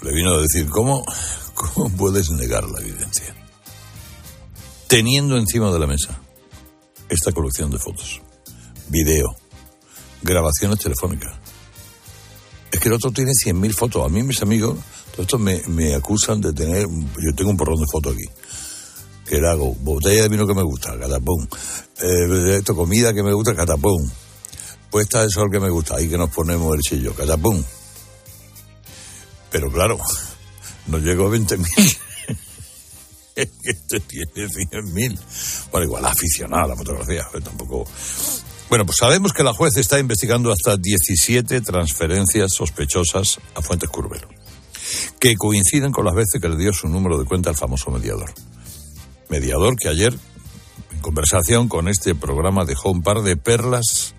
le vino a decir, ¿cómo, ¿Cómo puedes negar la evidencia? Teniendo encima de la mesa esta colección de fotos, video, grabaciones telefónicas. Es que el otro tiene 100.000 fotos. A mí mis amigos, todos estos me, me acusan de tener, yo tengo un porrón de fotos aquí que le hago botella de vino que me gusta, catapum. Eh, esto, comida que me gusta, catapum. Puesta de sol que me gusta, ahí que nos ponemos el chillo, catapum. Pero claro, no llego a 20.000. este tiene 100.000. Bueno, igual aficionado a la fotografía, tampoco. Bueno, pues sabemos que la juez está investigando hasta 17 transferencias sospechosas a Fuentes Curbero, que coinciden con las veces que le dio su número de cuenta al famoso mediador mediador que ayer, en conversación con este programa, dejó un par de perlas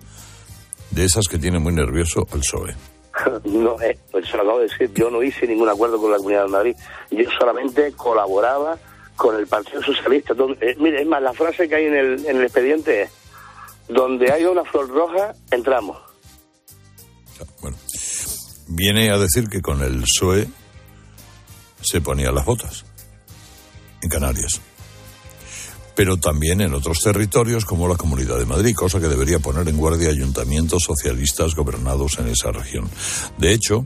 de esas que tiene muy nervioso el PSOE. No, eh, pues se lo acabo de decir, yo no hice ningún acuerdo con la Comunidad de Madrid, yo solamente colaboraba con el Partido Socialista. Donde, eh, mire, es más, la frase que hay en el, en el expediente es, donde haya una flor roja, entramos. Bueno, viene a decir que con el PSOE se ponían las botas en Canarias pero también en otros territorios como la Comunidad de Madrid, cosa que debería poner en guardia ayuntamientos socialistas gobernados en esa región. De hecho,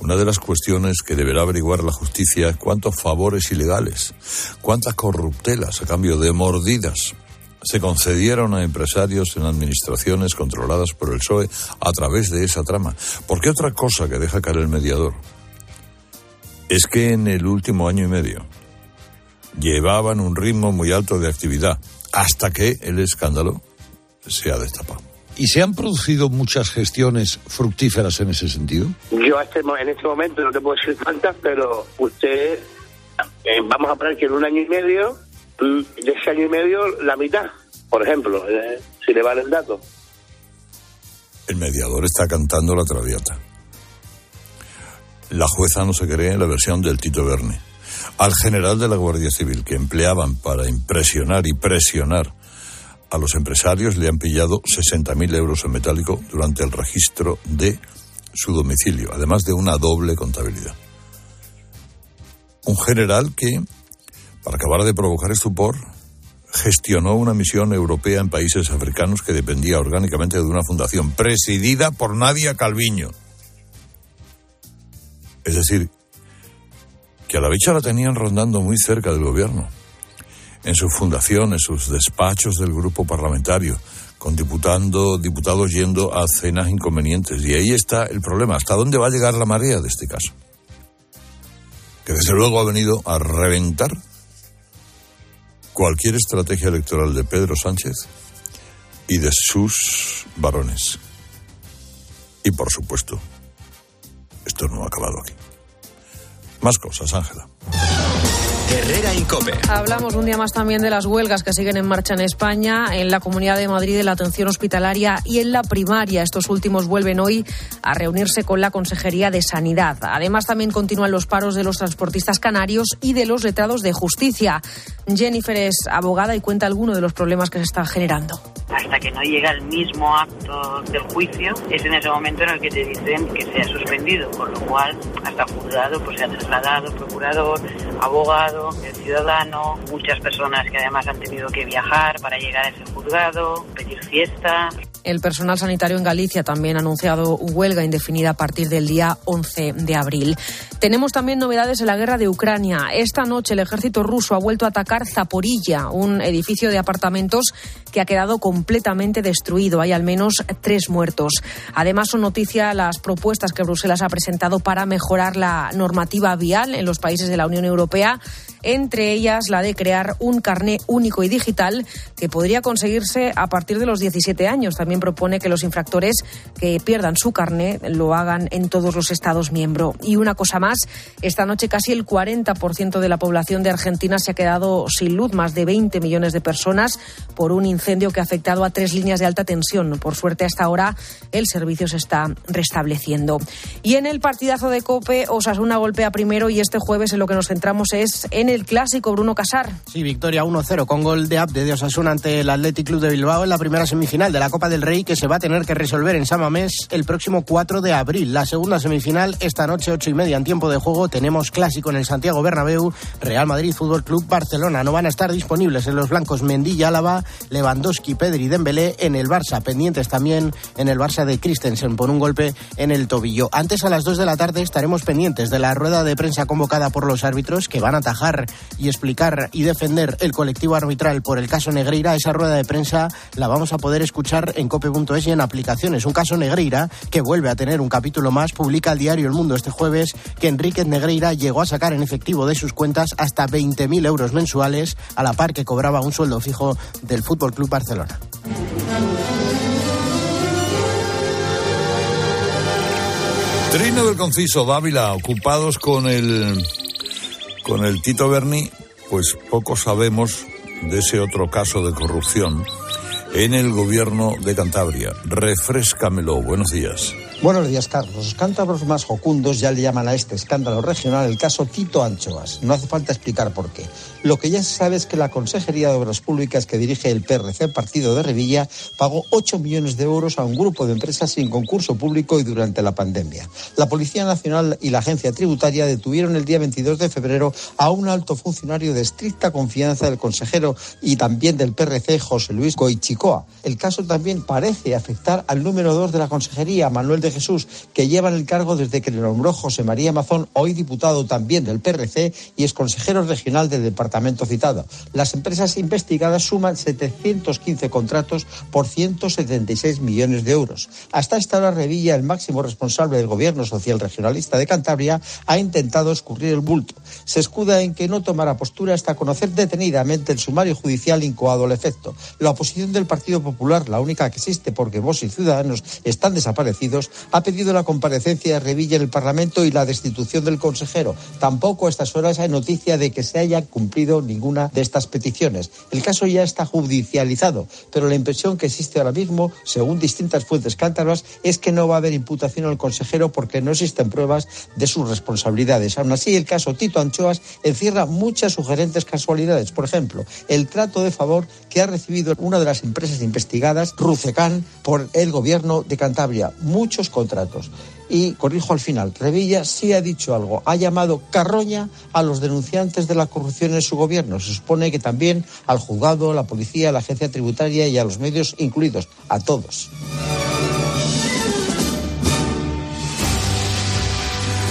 una de las cuestiones que deberá averiguar la justicia es cuántos favores ilegales, cuántas corruptelas a cambio de mordidas se concedieron a empresarios en administraciones controladas por el PSOE a través de esa trama. Porque otra cosa que deja caer el mediador es que en el último año y medio llevaban un ritmo muy alto de actividad, hasta que el escándalo se ha destapado. ¿Y se han producido muchas gestiones fructíferas en ese sentido? Yo este en este momento no te puedo decir cuántas, pero usted, eh, vamos a poner que en un año y medio, mm, de ese año y medio, la mitad, por ejemplo, eh, si le vale el dato. El mediador está cantando la traviata. La jueza no se cree en la versión del Tito Verne al general de la Guardia Civil que empleaban para impresionar y presionar a los empresarios le han pillado 60.000 euros en metálico durante el registro de su domicilio, además de una doble contabilidad. Un general que, para acabar de provocar estupor, gestionó una misión europea en países africanos que dependía orgánicamente de una fundación presidida por Nadia Calviño. Es decir, que a la bicha la tenían rondando muy cerca del gobierno, en su fundación, en sus despachos del grupo parlamentario, con diputando, diputados yendo a cenas inconvenientes. Y ahí está el problema, ¿hasta dónde va a llegar la marea de este caso? Que desde luego ha venido a reventar cualquier estrategia electoral de Pedro Sánchez y de sus varones. Y por supuesto, esto no ha acabado aquí. Más cosas, Ángela. Herrera Incope. Hablamos un día más también de las huelgas que siguen en marcha en España, en la Comunidad de Madrid, en la atención hospitalaria y en la primaria. Estos últimos vuelven hoy a reunirse con la Consejería de Sanidad. Además, también continúan los paros de los transportistas canarios y de los letrados de justicia. Jennifer es abogada y cuenta algunos de los problemas que se están generando. Hasta que no llega el mismo acto del juicio, es en ese momento en el que te dicen que se ha suspendido, con lo cual hasta juzgado pues se ha trasladado procurador, abogado el ciudadano, muchas personas que además han tenido que viajar para llegar a ese juzgado, pedir fiesta. El personal sanitario en Galicia también ha anunciado huelga indefinida a partir del día 11 de abril. Tenemos también novedades en la guerra de Ucrania. Esta noche el ejército ruso ha vuelto a atacar Zaporilla, un edificio de apartamentos que ha quedado completamente destruido. Hay al menos tres muertos. Además, son noticia las propuestas que Bruselas ha presentado para mejorar la normativa vial en los países de la Unión Europea entre ellas la de crear un carné único y digital que podría conseguirse a partir de los 17 años. También propone que los infractores que pierdan su carné lo hagan en todos los Estados miembros. Y una cosa más, esta noche casi el 40% de la población de Argentina se ha quedado sin luz, más de 20 millones de personas, por un incendio que ha afectado a tres líneas de alta tensión. Por suerte, hasta ahora el servicio se está restableciendo. Y en el partidazo de Cope, Osasuna golpea primero y este jueves en lo que nos centramos es en el clásico, Bruno Casar. Sí, victoria 1-0 con gol de Abde de Osasuna ante el Athletic Club de Bilbao en la primera semifinal de la Copa del Rey que se va a tener que resolver en Samamés el próximo 4 de abril. La segunda semifinal esta noche, 8 y media en tiempo de juego, tenemos clásico en el Santiago Bernabéu, Real Madrid Fútbol Club Barcelona. No van a estar disponibles en los blancos Mendilla, Álava, Lewandowski, Pedri Dembélé en el Barça, pendientes también en el Barça de Christensen por un golpe en el tobillo. Antes a las 2 de la tarde estaremos pendientes de la rueda de prensa convocada por los árbitros que van a atajar y explicar y defender el colectivo arbitral por el caso Negreira. Esa rueda de prensa la vamos a poder escuchar en cope.es y en aplicaciones. Un caso Negreira que vuelve a tener un capítulo más. Publica el diario El Mundo este jueves que Enrique Negreira llegó a sacar en efectivo de sus cuentas hasta 20.000 euros mensuales, a la par que cobraba un sueldo fijo del Fútbol Club Barcelona. Trino del Conciso, Dávila, ocupados con el con el Tito Berni, pues poco sabemos de ese otro caso de corrupción en el gobierno de Cantabria. Refrescamelo. Buenos días. Buenos días, Carlos. Los cántabros más jocundos ya le llaman a este escándalo regional el caso Tito Anchoas. No hace falta explicar por qué. Lo que ya se sabe es que la Consejería de Obras Públicas que dirige el PRC Partido de Revilla pagó 8 millones de euros a un grupo de empresas sin concurso público y durante la pandemia. La Policía Nacional y la Agencia Tributaria detuvieron el día 22 de febrero a un alto funcionario de estricta confianza del consejero y también del PRC, José Luis Goichicoa. El caso también parece afectar al número 2 de la Consejería, Manuel de Jesús, que lleva el cargo desde que le nombró José María Mazón, hoy diputado también del PRC y es consejero regional del departamento citado. Las empresas investigadas suman 715 contratos por 176 millones de euros. Hasta esta hora, Revilla, el máximo responsable del gobierno social regionalista de Cantabria, ha intentado escurrir el bulto. Se escuda en que no tomará postura hasta conocer detenidamente el sumario judicial incoado al efecto. La oposición del Partido Popular, la única que existe porque vos y Ciudadanos están desaparecidos, ha pedido la comparecencia de Revilla en el Parlamento y la destitución del consejero. Tampoco a estas horas hay noticia de que se haya cumplido ninguna de estas peticiones. El caso ya está judicializado, pero la impresión que existe ahora mismo, según distintas fuentes cántabras, es que no va a haber imputación al consejero porque no existen pruebas de sus responsabilidades. Aún así, el caso Tito Anchoas encierra muchas sugerentes casualidades. Por ejemplo, el trato de favor que ha recibido una de las empresas investigadas, Rucecan, por el gobierno de Cantabria. Muchos contratos. Y corrijo al final, Revilla sí ha dicho algo, ha llamado carroña a los denunciantes de la corrupción en su gobierno. Se supone que también al juzgado, a la policía, a la agencia tributaria y a los medios incluidos, a todos.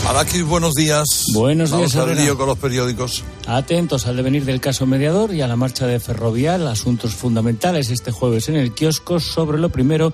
Alakis, buenos días. Buenos días, Vamos al lío con los periódicos. Atentos al devenir del caso mediador y a la marcha de Ferrovial, asuntos fundamentales este jueves en el kiosco. Sobre lo primero,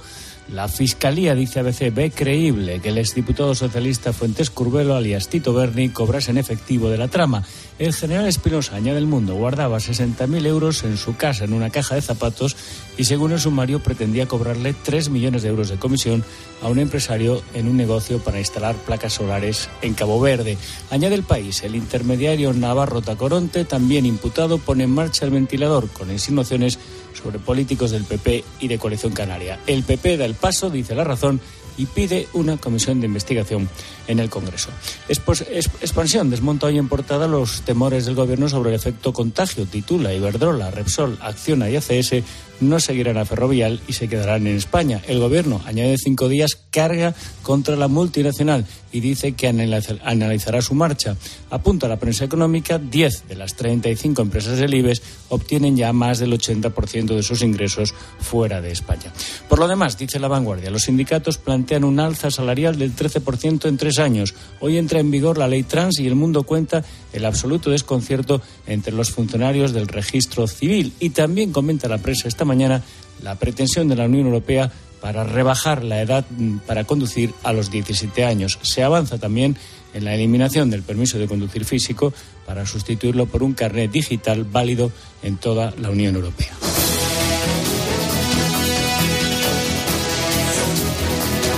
la Fiscalía dice ABC ve creíble que el exdiputado socialista Fuentes Curbelo, alias Tito Berni, cobrase en efectivo de la trama. El general Espinosa, añade el mundo, guardaba 60.000 euros en su casa en una caja de zapatos y según el sumario pretendía cobrarle 3 millones de euros de comisión a un empresario en un negocio para instalar placas solares en Cabo Verde. Añade el país, el intermediario Navarro Tacoronte, también imputado, pone en marcha el ventilador con insinuaciones sobre políticos del PP y de Coalición Canaria. El PP da el paso, dice la razón, y pide una comisión de investigación en el Congreso. Expos- es- Expansión desmonta hoy en portada los temores del Gobierno sobre el efecto contagio. Titula Iberdrola, Repsol, Acciona y ACS no seguirán a Ferrovial y se quedarán en España. El Gobierno añade cinco días carga contra la multinacional y dice que analiza- analizará su marcha. Apunta la prensa económica, 10 de las 35 empresas del IBEX obtienen ya más del 80% de sus ingresos fuera de España. Por lo demás, dice la vanguardia, los sindicatos plantean un alza salarial del 13% en tres años. Hoy entra en vigor la ley trans y el mundo cuenta el absoluto desconcierto entre los funcionarios del registro civil. Y también comenta la prensa esta mañana la pretensión de la Unión Europea para rebajar la edad mm, para conducir a los 17 años. Se avanza también en la eliminación del permiso de conducir físico para sustituirlo por un carnet digital válido en toda la Unión Europea.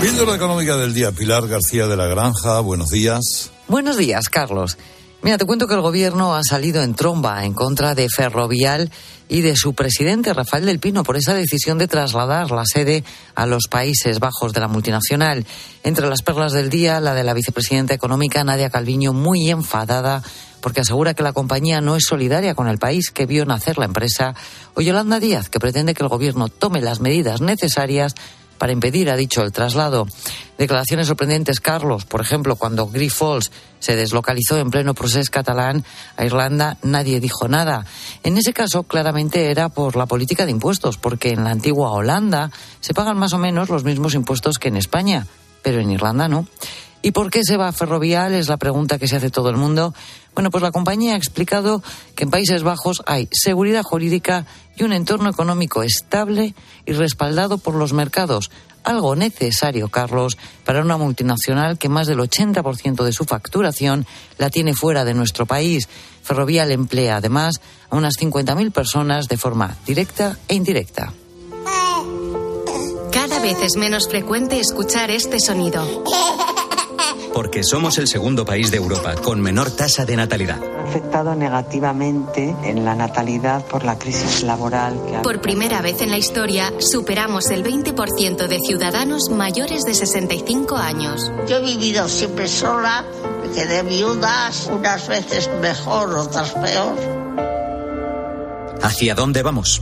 Píldora económica del día. Pilar García de la Granja, buenos días. Buenos días, Carlos. Mira, te cuento que el gobierno ha salido en tromba en contra de Ferrovial y de su presidente, Rafael del Pino, por esa decisión de trasladar la sede a los Países Bajos de la multinacional. Entre las perlas del día, la de la vicepresidenta económica, Nadia Calviño, muy enfadada porque asegura que la compañía no es solidaria con el país que vio nacer la empresa, o Yolanda Díaz, que pretende que el gobierno tome las medidas necesarias para impedir, ha dicho, el traslado. Declaraciones sorprendentes, Carlos. Por ejemplo, cuando Grifols se deslocalizó en pleno proceso catalán a Irlanda, nadie dijo nada. En ese caso, claramente era por la política de impuestos, porque en la antigua Holanda se pagan más o menos los mismos impuestos que en España, pero en Irlanda no. ¿Y por qué se va a Ferrovial? Es la pregunta que se hace todo el mundo. Bueno, pues la compañía ha explicado que en Países Bajos hay seguridad jurídica y un entorno económico estable y respaldado por los mercados. Algo necesario, Carlos, para una multinacional que más del 80% de su facturación la tiene fuera de nuestro país. Ferrovial emplea además a unas 50.000 personas de forma directa e indirecta. Cada vez es menos frecuente escuchar este sonido. Porque somos el segundo país de Europa con menor tasa de natalidad. Ha afectado negativamente en la natalidad por la crisis laboral. Que ha... Por primera vez en la historia, superamos el 20% de ciudadanos mayores de 65 años. Yo he vivido siempre sola, me quedé viudas, unas veces mejor, otras peor. ¿Hacia dónde vamos?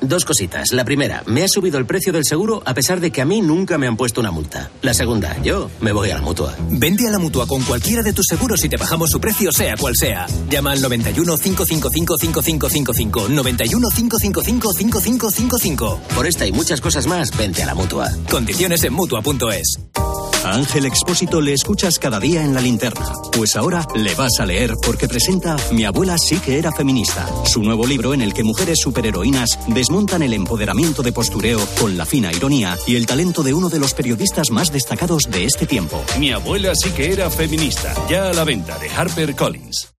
Dos cositas. La primera, me ha subido el precio del seguro a pesar de que a mí nunca me han puesto una multa. La segunda, yo me voy a la mutua. Vende a la mutua con cualquiera de tus seguros y te bajamos su precio, sea cual sea. Llama al 91 555 5555. 91 555 5555. Por esta y muchas cosas más, vente a la mutua. Condiciones en mutua.es. A Ángel Expósito le escuchas cada día en la linterna. Pues ahora le vas a leer porque presenta Mi abuela sí que era feminista. Su nuevo libro en el que mujeres superheroínas desmontan el empoderamiento de postureo con la fina ironía y el talento de uno de los periodistas más destacados de este tiempo. Mi abuela sí que era feminista. Ya a la venta de Harper Collins.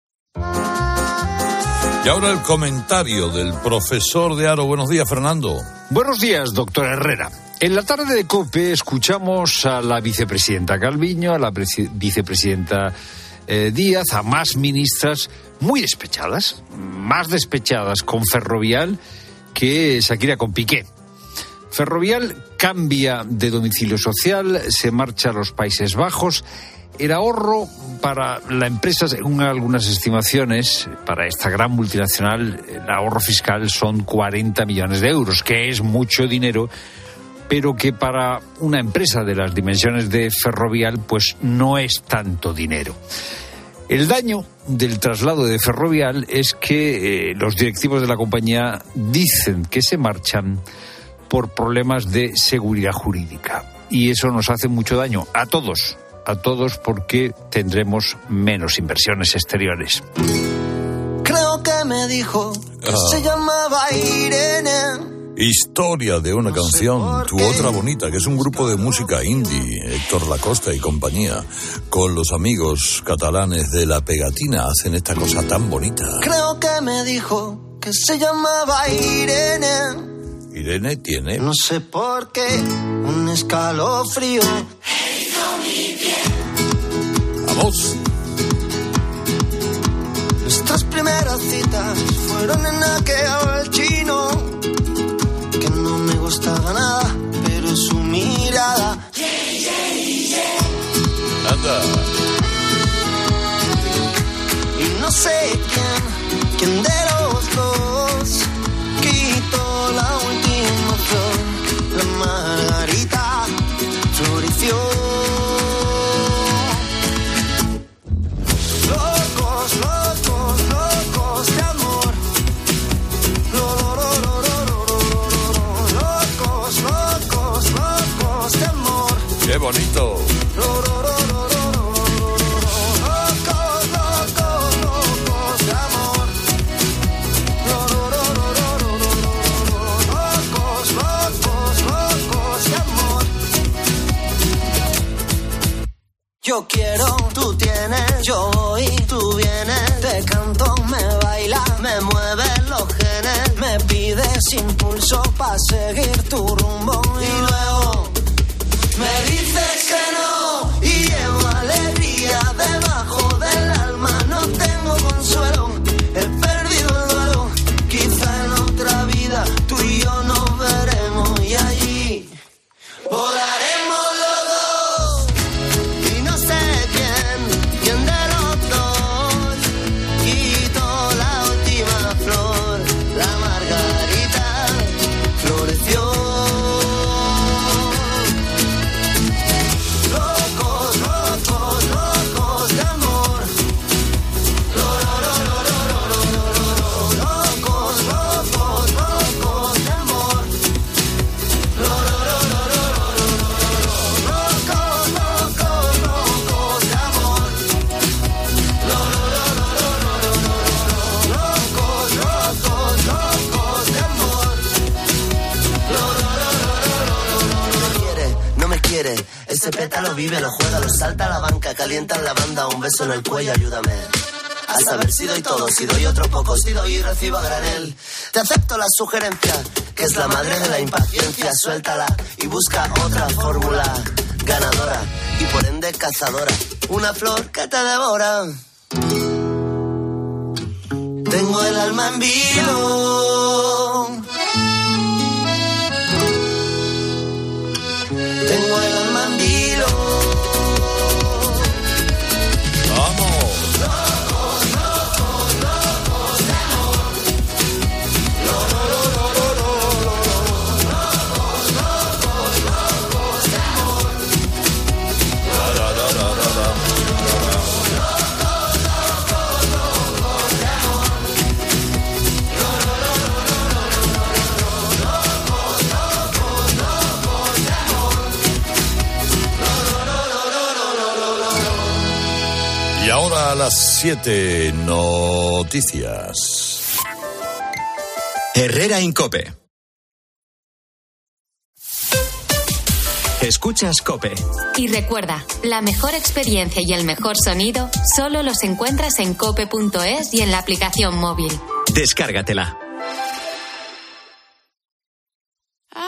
Y ahora el comentario del profesor de Aro. Buenos días, Fernando. Buenos días, doctor Herrera. En la tarde de COPE escuchamos a la vicepresidenta Calviño, a la vicepresidenta eh, Díaz, a más ministras muy despechadas, más despechadas con Ferrovial que Shakira con Piqué. Ferrovial cambia de domicilio social, se marcha a los Países Bajos. El ahorro para la empresa, según algunas estimaciones, para esta gran multinacional, el ahorro fiscal son 40 millones de euros, que es mucho dinero pero que para una empresa de las dimensiones de Ferrovial pues no es tanto dinero. El daño del traslado de Ferrovial es que eh, los directivos de la compañía dicen que se marchan por problemas de seguridad jurídica. Y eso nos hace mucho daño a todos, a todos porque tendremos menos inversiones exteriores. Creo que me dijo que Ah. se llamaba Irene. Historia de una canción, tu otra bonita, que es un grupo de música indie, Héctor Lacosta y compañía, con los amigos catalanes de La Pegatina, hacen esta cosa tan bonita. Creo que me dijo que se llamaba Irene. Irene tiene. No sé por qué, un escalofrío. Vamos. Nuestras primeras citas fueron en aquel chino gustaba nada, pero su mirada. Anda. Y no sé quién, quién de los amor. Yo quiero, tú tienes, yo voy, tú vienes, te canto, me baila, me mueve los genes, me pides impulso para seguir tu rumbo Ese pétalo vive, lo juega, lo salta a la banca, calienta en la banda, un beso en el cuello, ayúdame. A saber si doy todo, si doy otro poco, si doy y recibo a granel. Te acepto la sugerencia, que es la madre de la impaciencia. Suéltala y busca otra fórmula ganadora y por ende cazadora. Una flor que te devora. Tengo el alma en vilo. Las 7 noticias. Herrera Incope. Escuchas Cope. Y recuerda, la mejor experiencia y el mejor sonido solo los encuentras en cope.es y en la aplicación móvil. Descárgatela.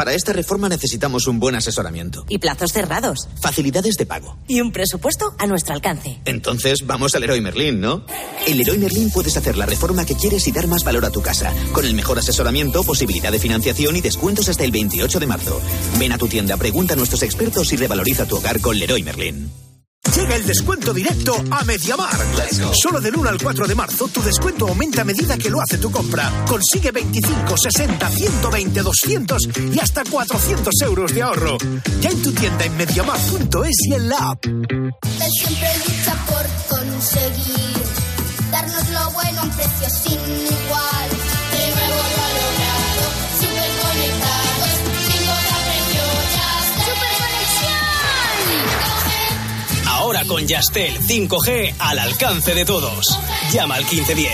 Para esta reforma necesitamos un buen asesoramiento. Y plazos cerrados. Facilidades de pago. Y un presupuesto a nuestro alcance. Entonces vamos al Leroy Merlin, ¿no? En Leroy Merlin puedes hacer la reforma que quieres y dar más valor a tu casa. Con el mejor asesoramiento, posibilidad de financiación y descuentos hasta el 28 de marzo. Ven a tu tienda, pregunta a nuestros expertos y revaloriza tu hogar con Leroy Merlin. Llega el descuento directo a Mediamar. Solo del 1 al 4 de marzo tu descuento aumenta a medida que lo hace tu compra. Consigue 25, 60, 120, 200 y hasta 400 euros de ahorro. Ya en tu tienda en mediamar.es y en la app. Él siempre lucha por conseguir darnos lo bueno a un precio sin igual. Ahora con Yastel 5G al alcance de todos. Llama al 1510.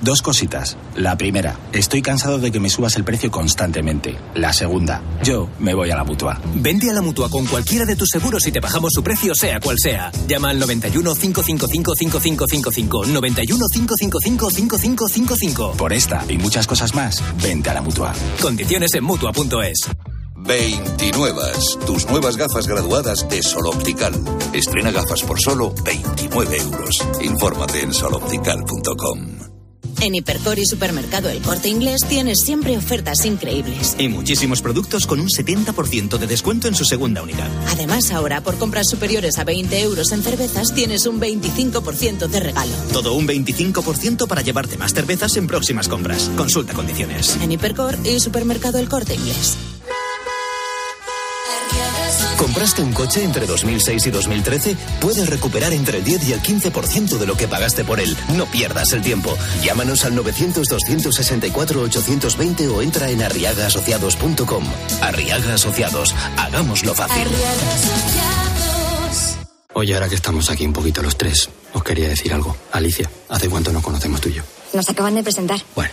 Dos cositas. La primera, estoy cansado de que me subas el precio constantemente. La segunda, yo me voy a la mutua. Vente a la mutua con cualquiera de tus seguros y te bajamos su precio, sea cual sea. Llama al 91 555 5555. 91 555 5555. Por esta y muchas cosas más, vente a la mutua. Condiciones en mutua.es. 29. Tus nuevas gafas graduadas de Sol Optical. Estrena gafas por solo 29 euros. Infórmate en soloptical.com. En Hipercor y Supermercado El Corte Inglés tienes siempre ofertas increíbles. Y muchísimos productos con un 70% de descuento en su segunda unidad. Además, ahora por compras superiores a 20 euros en cervezas tienes un 25% de regalo. Todo un 25% para llevarte más cervezas en próximas compras. Consulta condiciones. En Hipercor y Supermercado El Corte Inglés. ¿Compraste un coche entre 2006 y 2013? Puedes recuperar entre el 10 y el 15% de lo que pagaste por él. No pierdas el tiempo. Llámanos al 900-264-820 o entra en arriagaasociados.com. Arriaga Asociados. Hagámoslo fácil. Oye, ahora que estamos aquí un poquito los tres, os quería decir algo. Alicia, ¿hace cuánto nos conocemos tú y yo? Nos acaban de presentar. Bueno,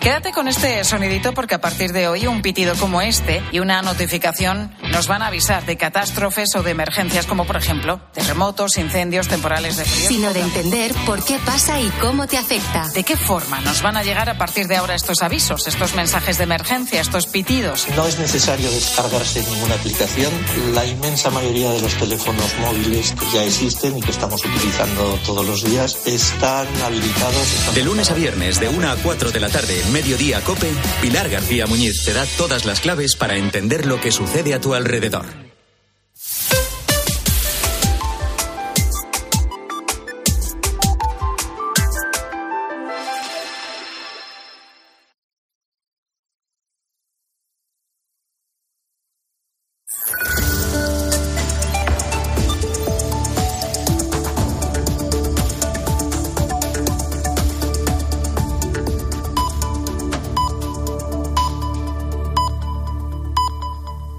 Quédate con este sonidito porque a partir de hoy un pitido como este y una notificación nos van a avisar de catástrofes o de emergencias como por ejemplo terremotos, incendios, temporales de frío. Sino de entender por qué pasa y cómo te afecta. ¿De qué forma nos van a llegar a partir de ahora estos avisos, estos mensajes de emergencia, estos pitidos? No es necesario descargarse ninguna aplicación. La inmensa mayoría de los teléfonos móviles que ya existen y que estamos utilizando todos los días están habilitados. De lunes a viernes, de 1 a 4 de la tarde, Mediodía Cope, Pilar García Muñiz te da todas las claves para entender lo que sucede a tu alrededor.